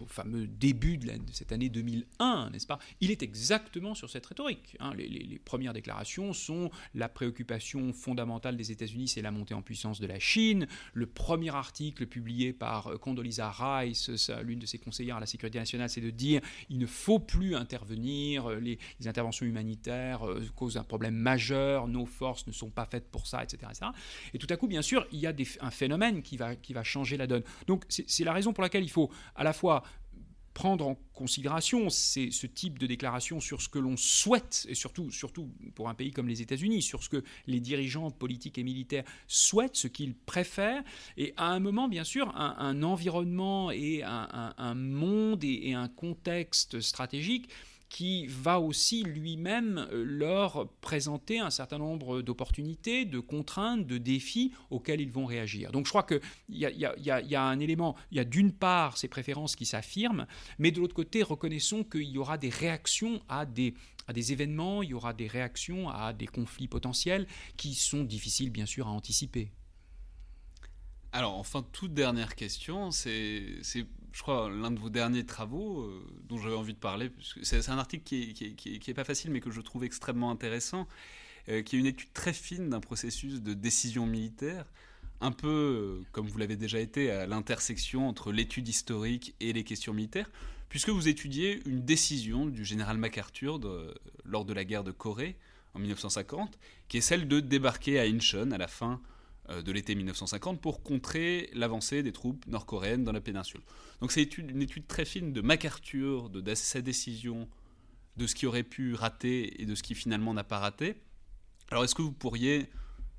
au, fameux début de, cette année 2001, n'est-ce pas Il est exactement sur cette rhétorique. Hein. Les, premières déclarations sont la préoccupation fondamentale des États-Unis, c'est la montée en puissance de la Chine. Le premier article publié par euh, Condoleezza Rice, l'une de ses conseillères à la sécurité nationale, c'est de dire il ne faut plus intervenir, euh, les, interventions humanitaires causent un problème majeur, nos forces ne sont pas faites pour ça, etc. etc. Et tout à coup, bien sûr, il y a des, un phénomène qui va, qui va changer la donne. Donc c'est la raison pour laquelle il faut à la fois prendre en considération ce type de déclaration sur ce que l'on souhaite, et surtout, surtout pour un pays comme les États-Unis, sur ce que les dirigeants politiques et militaires souhaitent, ce qu'ils préfèrent, et à un moment, bien sûr, un, environnement et un, monde et un contexte stratégique qui va aussi lui-même euh, leur présenter un certain nombre d'opportunités, de contraintes, de défis auxquels ils vont réagir. Donc je crois qu'il y, a un élément, il y a d'une part ces préférences qui s'affirment, mais de l'autre côté, reconnaissons qu'il y aura des réactions à des événements, il y aura des réactions à des conflits potentiels qui sont difficiles bien sûr à anticiper. Alors enfin, toute dernière question, c'est je crois, l'un de vos derniers travaux euh, dont j'avais envie de parler. C'est un article qui n'est pas facile, mais que je trouve extrêmement intéressant, euh, qui est une étude très fine d'un processus de décision militaire, un peu, euh, comme vous l'avez déjà été, à l'intersection entre l'étude historique et les questions militaires, puisque vous étudiez une décision du général MacArthur lors de la guerre de Corée en 1950, qui est celle de débarquer à Incheon à la fin de l'été 1950 pour contrer l'avancée des troupes nord-coréennes dans la péninsule. Donc c'est une étude très fine de MacArthur, de, sa décision, de ce qui aurait pu rater et de ce qui finalement n'a pas raté. Alors est-ce que vous pourriez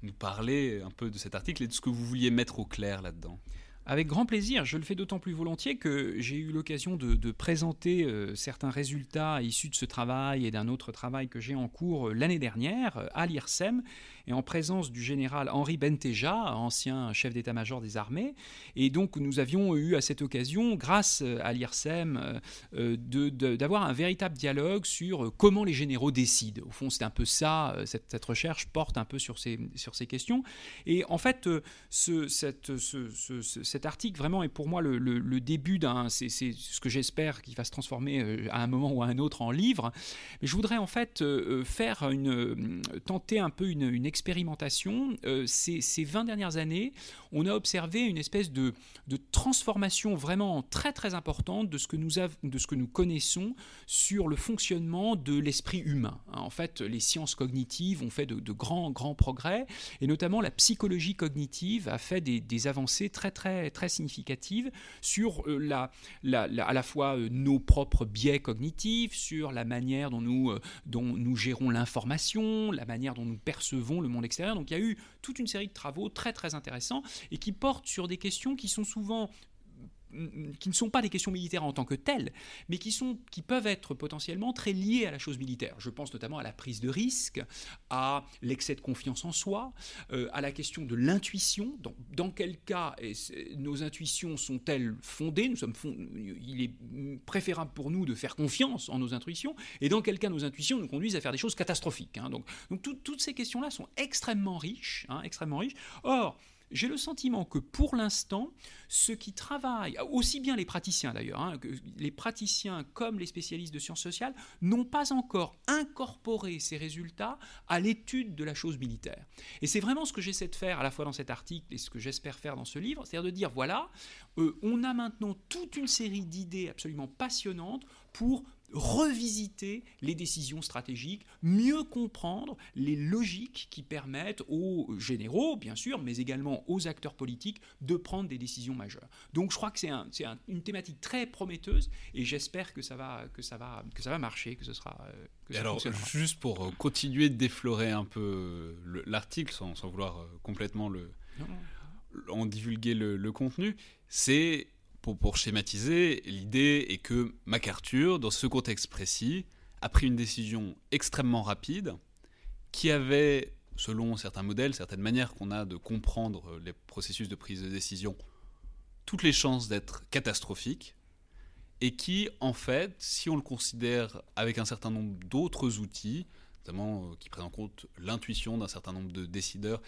nous parler un peu de cet article et de ce que vous vouliez mettre au clair là-dedans? Avec grand plaisir, je le fais d'autant plus volontiers que j'ai eu l'occasion de, présenter euh, certains résultats issus de ce travail et d'un autre travail que j'ai en cours euh, l'année dernière euh, à l'IRSEM et en présence du général Henri Benteja, ancien chef d'état-major des armées. Et donc nous avions eu à cette occasion, grâce à l'IRSEM, d'avoir un véritable dialogue sur comment les généraux décident. Au fond, c'est un peu ça, cette, recherche porte un peu sur ces, questions. Et en fait, ce, cette, ce, ce cet article vraiment est pour moi le, début d'un. C'est ce que j'espère qu'il va se transformer euh, à un moment ou à un autre en livre. Mais je voudrais en fait euh, euh, faire une. tenter un peu une, expérimentation. Ces, ces, 20 dernières années, on a observé une espèce de, transformation vraiment très très importante de ce que nous, de ce que nous connaissons sur le fonctionnement de l'esprit humain. Hein, en fait, les sciences cognitives ont fait de, grands grands progrès et notamment la psychologie cognitive a fait des avancées très très très, significative sur euh, la, à la fois euh, nos propres biais cognitifs, sur la manière dont nous, euh, dont nous gérons l'information, la manière dont nous percevons le monde extérieur. Donc il y a eu toute une série de travaux très très intéressants et qui portent sur des questions qui sont souvent qui ne sont pas des questions militaires en tant que telles, mais qui, sont, qui peuvent être potentiellement très liées à la chose militaire. Je pense notamment à la prise de risque, à l'excès de confiance en soi, euh, à la question de l'intuition. Dans, quel cas nos intuitions sont-elles fondées? Nous sommes Il est préférable pour nous de faire confiance en nos intuitions, et dans quel cas nos intuitions nous conduisent à faire des choses catastrophiques. Hein. Donc, donc toutes ces questions-là sont extrêmement riches, hein, extrêmement riches. Or, j'ai le sentiment que pour l'instant, ceux qui travaillent, aussi bien les praticiens d'ailleurs, hein, les praticiens comme les spécialistes de sciences sociales, n'ont pas encore incorporé ces résultats à l'étude de la chose militaire. Et c'est vraiment ce que j'essaie de faire à la fois dans cet article et ce que j'espère faire dans ce livre, c'est-à-dire de dire, voilà, euh, on a maintenant toute une série d'idées absolument passionnantes pour revisiter les décisions stratégiques, mieux comprendre les logiques qui permettent aux généraux, bien sûr, mais également aux acteurs politiques de prendre des décisions majeures. Donc je crois que c'est une thématique très prometteuse et j'espère que ça va que ça va que ça va marcher, que ce sera. Euh, que ça alors juste pour euh, continuer de déflorer un peu l'article sans, vouloir euh, complètement le en divulguer le contenu, c'est pour, schématiser, l'idée est que MacArthur, dans ce contexte précis, a pris une décision extrêmement rapide qui avait, selon certains modèles, certaines manières qu'on a de comprendre les processus de prise de décision, toutes les chances d'être catastrophique, et qui, en fait, si on le considère avec un certain nombre d'autres outils, notamment euh, qui prennent en compte l'intuition d'un certain nombre de décideurs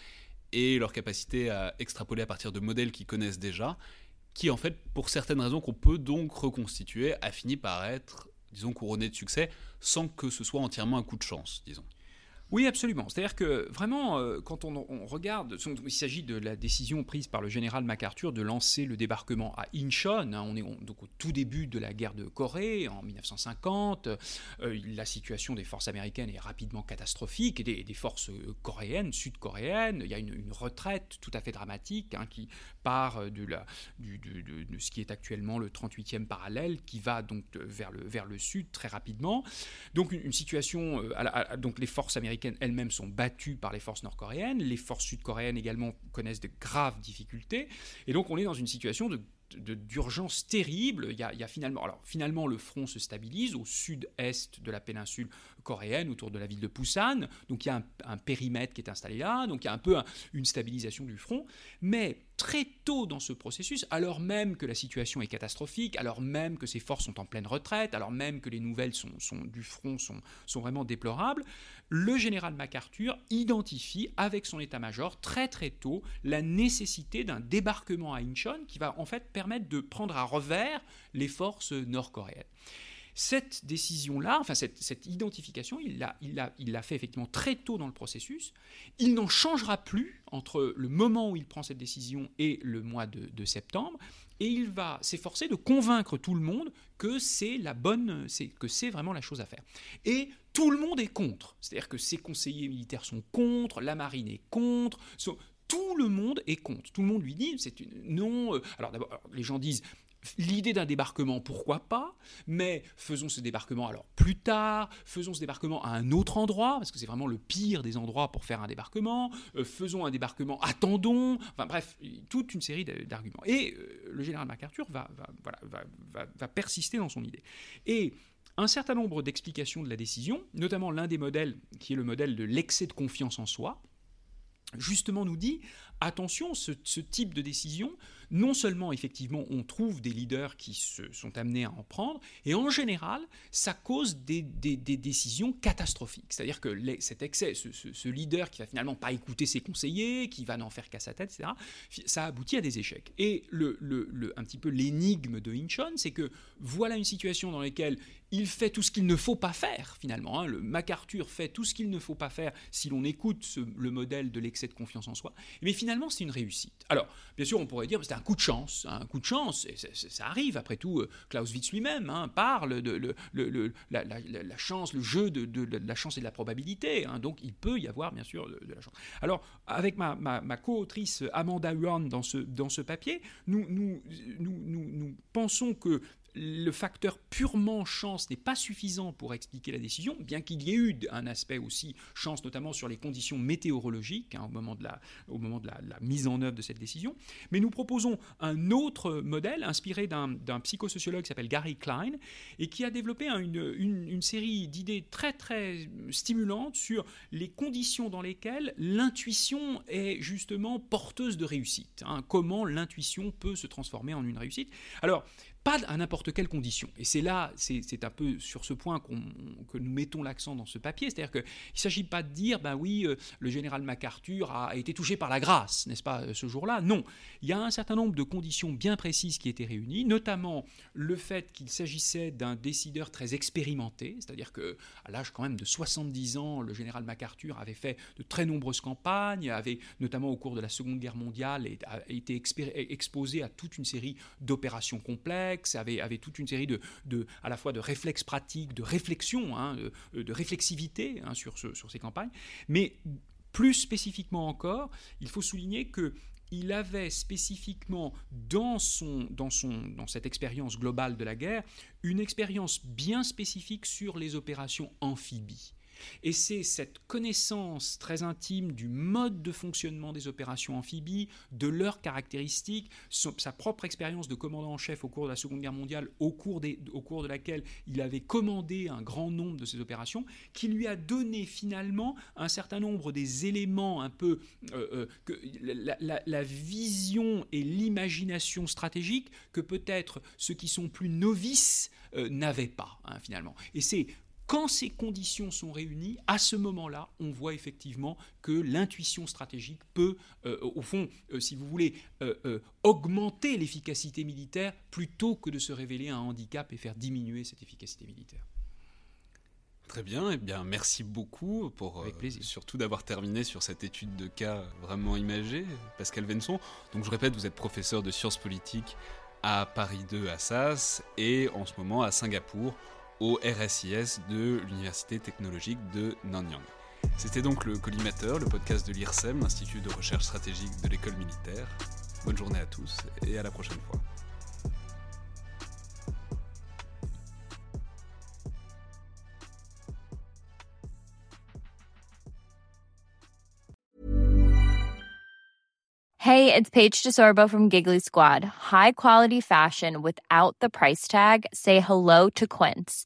et leur capacité à extrapoler à partir de modèles qu'ils connaissent déjà, qui en fait, pour certaines raisons qu'on peut donc reconstituer, a fini par être, disons, couronné de succès, sans que ce soit entièrement un coup de chance, disons. Oui, absolument. C'est-à-dire que vraiment, euh, quand on, regarde, il s'agit de la décision prise par le général MacArthur de lancer le débarquement à Incheon. Hein, on est donc au tout début de la guerre de Corée en 1950. Euh, la situation des forces américaines est rapidement catastrophique des, forces euh, coréennes, sud-coréennes. Il y a une, retraite tout à fait dramatique hein, qui part de, ce qui est actuellement le 38e parallèle, qui va donc vers le, vers le sud très rapidement. Donc une, situation, donc les forces américaines elles-mêmes sont battues par les forces nord-coréennes, les forces sud-coréennes également connaissent de graves difficultés, et donc on est dans une situation d'urgence terrible. Il y, a, finalement, alors finalement, le front se stabilise au sud-est de la péninsule coréenne, autour de la ville de Busan. Donc il y a un, périmètre qui est installé là. Donc il y a un peu une stabilisation du front. Mais très tôt dans ce processus, alors même que la situation est catastrophique, alors même que ces forces sont en pleine retraite, alors même que les nouvelles sont, du front sont, sont vraiment déplorables, le général MacArthur identifie avec son état-major très très tôt la nécessité d'un débarquement à Incheon qui va en fait permettre de prendre à revers les forces nord-coréennes. Cette décision-là, enfin cette, identification, il l'a fait effectivement très tôt dans le processus. Il n'en changera plus entre le moment où il prend cette décision et le mois de, septembre. et il va s'efforcer de convaincre tout le monde que c'est la bonne, que c'est vraiment la chose à faire. Et tout le monde est contre, c'est-à-dire que ses conseillers militaires sont contre, la marine est contre, tout le monde est contre. Tout le monde lui dit, c'est une non. Euh, alors d'abord, les gens disent, L'idée d'un débarquement, pourquoi pas, mais faisons ce débarquement alors plus tard, faisons ce débarquement à un autre endroit, parce que c'est vraiment le pire des endroits pour faire un débarquement, euh, faisons un débarquement, attendons, enfin bref, toute une série d'arguments. Et euh, le général MacArthur va, va, persister dans son idée. Et un certain nombre d'explications de la décision, notamment l'un des modèles qui est le modèle de l'excès de confiance en soi, justement nous dit attention, ce, type de décision, non seulement effectivement on trouve des leaders qui se sont amenés à en prendre, et en général, ça cause des, décisions catastrophiques. C'est-à-dire que cet excès, ce, leader qui va finalement pas écouter ses conseillers, qui va n'en faire qu'à sa tête, etc., ça aboutit à des échecs. Et un petit peu l'énigme de Hinchon, c'est que voilà une situation dans laquelle il fait tout ce qu'il ne faut pas faire finalement. Hein. Le MacArthur fait tout ce qu'il ne faut pas faire si l'on écoute le modèle de l'excès de confiance en soi. Mais finalement, finalement, c'est une réussite. Alors, bien sûr, on pourrait dire que c'est un coup de chance. Hein, un coup de chance, et ça arrive. Après tout, euh, Clausewitz lui-même hein, parle de la, chance, le jeu de, la chance et de la probabilité. Hein. donc, il peut y avoir, bien sûr, de, la chance. Alors, avec ma, ma, co-autrice Amanda Huon dans ce, dans ce papier, nous, nous, nous, nous pensons que le facteur purement chance n'est pas suffisant pour expliquer la décision, bien qu'il y ait eu un aspect aussi chance, notamment sur les conditions météorologiques hein, au moment, de, la, mise en œuvre de cette décision. Mais nous proposons un autre modèle inspiré d'un psychosociologue qui s'appelle Gary Klein et qui a développé une, une, série d'idées très très stimulantes sur les conditions dans lesquelles l'intuition est justement porteuse de réussite. Hein. comment l'intuition peut se transformer en une réussite. Alors, pas à n'importe quelle condition. Et c'est là, c'est un peu sur ce point que nous mettons l'accent dans ce papier, c'est-à-dire qu'il ne s'agit pas de dire, ben oui, euh, le général MacArthur a été touché par la grâce, n'est-ce pas, euh, ce jour-là? Non, il y a un certain nombre de conditions bien précises qui étaient réunies, notamment le fait qu'il s'agissait d'un décideur très expérimenté, c'est-à-dire que à l'âge quand même de 70 ans, le général MacArthur avait fait de très nombreuses campagnes, avait notamment au cours de la Seconde Guerre mondiale été exposé à toute une série d'opérations avait, toute une série de, à la fois de réflexes pratiques, de réflexion, hein, de, réflexivité hein, sur, ces campagnes. Mais plus spécifiquement encore, il faut souligner que il avait spécifiquement dans cette expérience globale de la guerre une expérience bien spécifique sur les opérations amphibies. Et c'est cette connaissance très intime du mode de fonctionnement des opérations amphibies, de leurs caractéristiques, sa propre expérience de commandant en chef au cours de la Seconde Guerre mondiale, au cours, au cours de laquelle il avait commandé un grand nombre de ces opérations, qui lui a donné finalement un certain nombre des éléments un peu euh, euh, la, vision et l'imagination stratégique que peut-être ceux qui sont plus novices euh, n'avaient pas hein, finalement. Et c'est quand ces conditions sont réunies, à ce moment-là, on voit effectivement que l'intuition stratégique peut, euh, au fond, euh, si vous voulez, euh, augmenter l'efficacité militaire plutôt que de se révéler un handicap et faire diminuer cette efficacité militaire. Très bien, et eh bien merci beaucoup pour surtout d'avoir terminé sur cette étude de cas vraiment imagée, Pascal Venson. Donc je répète, vous êtes professeur de sciences politiques à Paris 2 à SAS et en ce moment à Singapour au RSIS de l'Université technologique de Nanyang. C'était donc le Collimateur, le podcast de l'IRSEM, l'Institut de recherche stratégique de l'école militaire. Bonne journée à tous et à la prochaine fois. Hey, it's Paige DeSorbo from Giggly Squad. High quality fashion without the price tag? Say hello to Quince.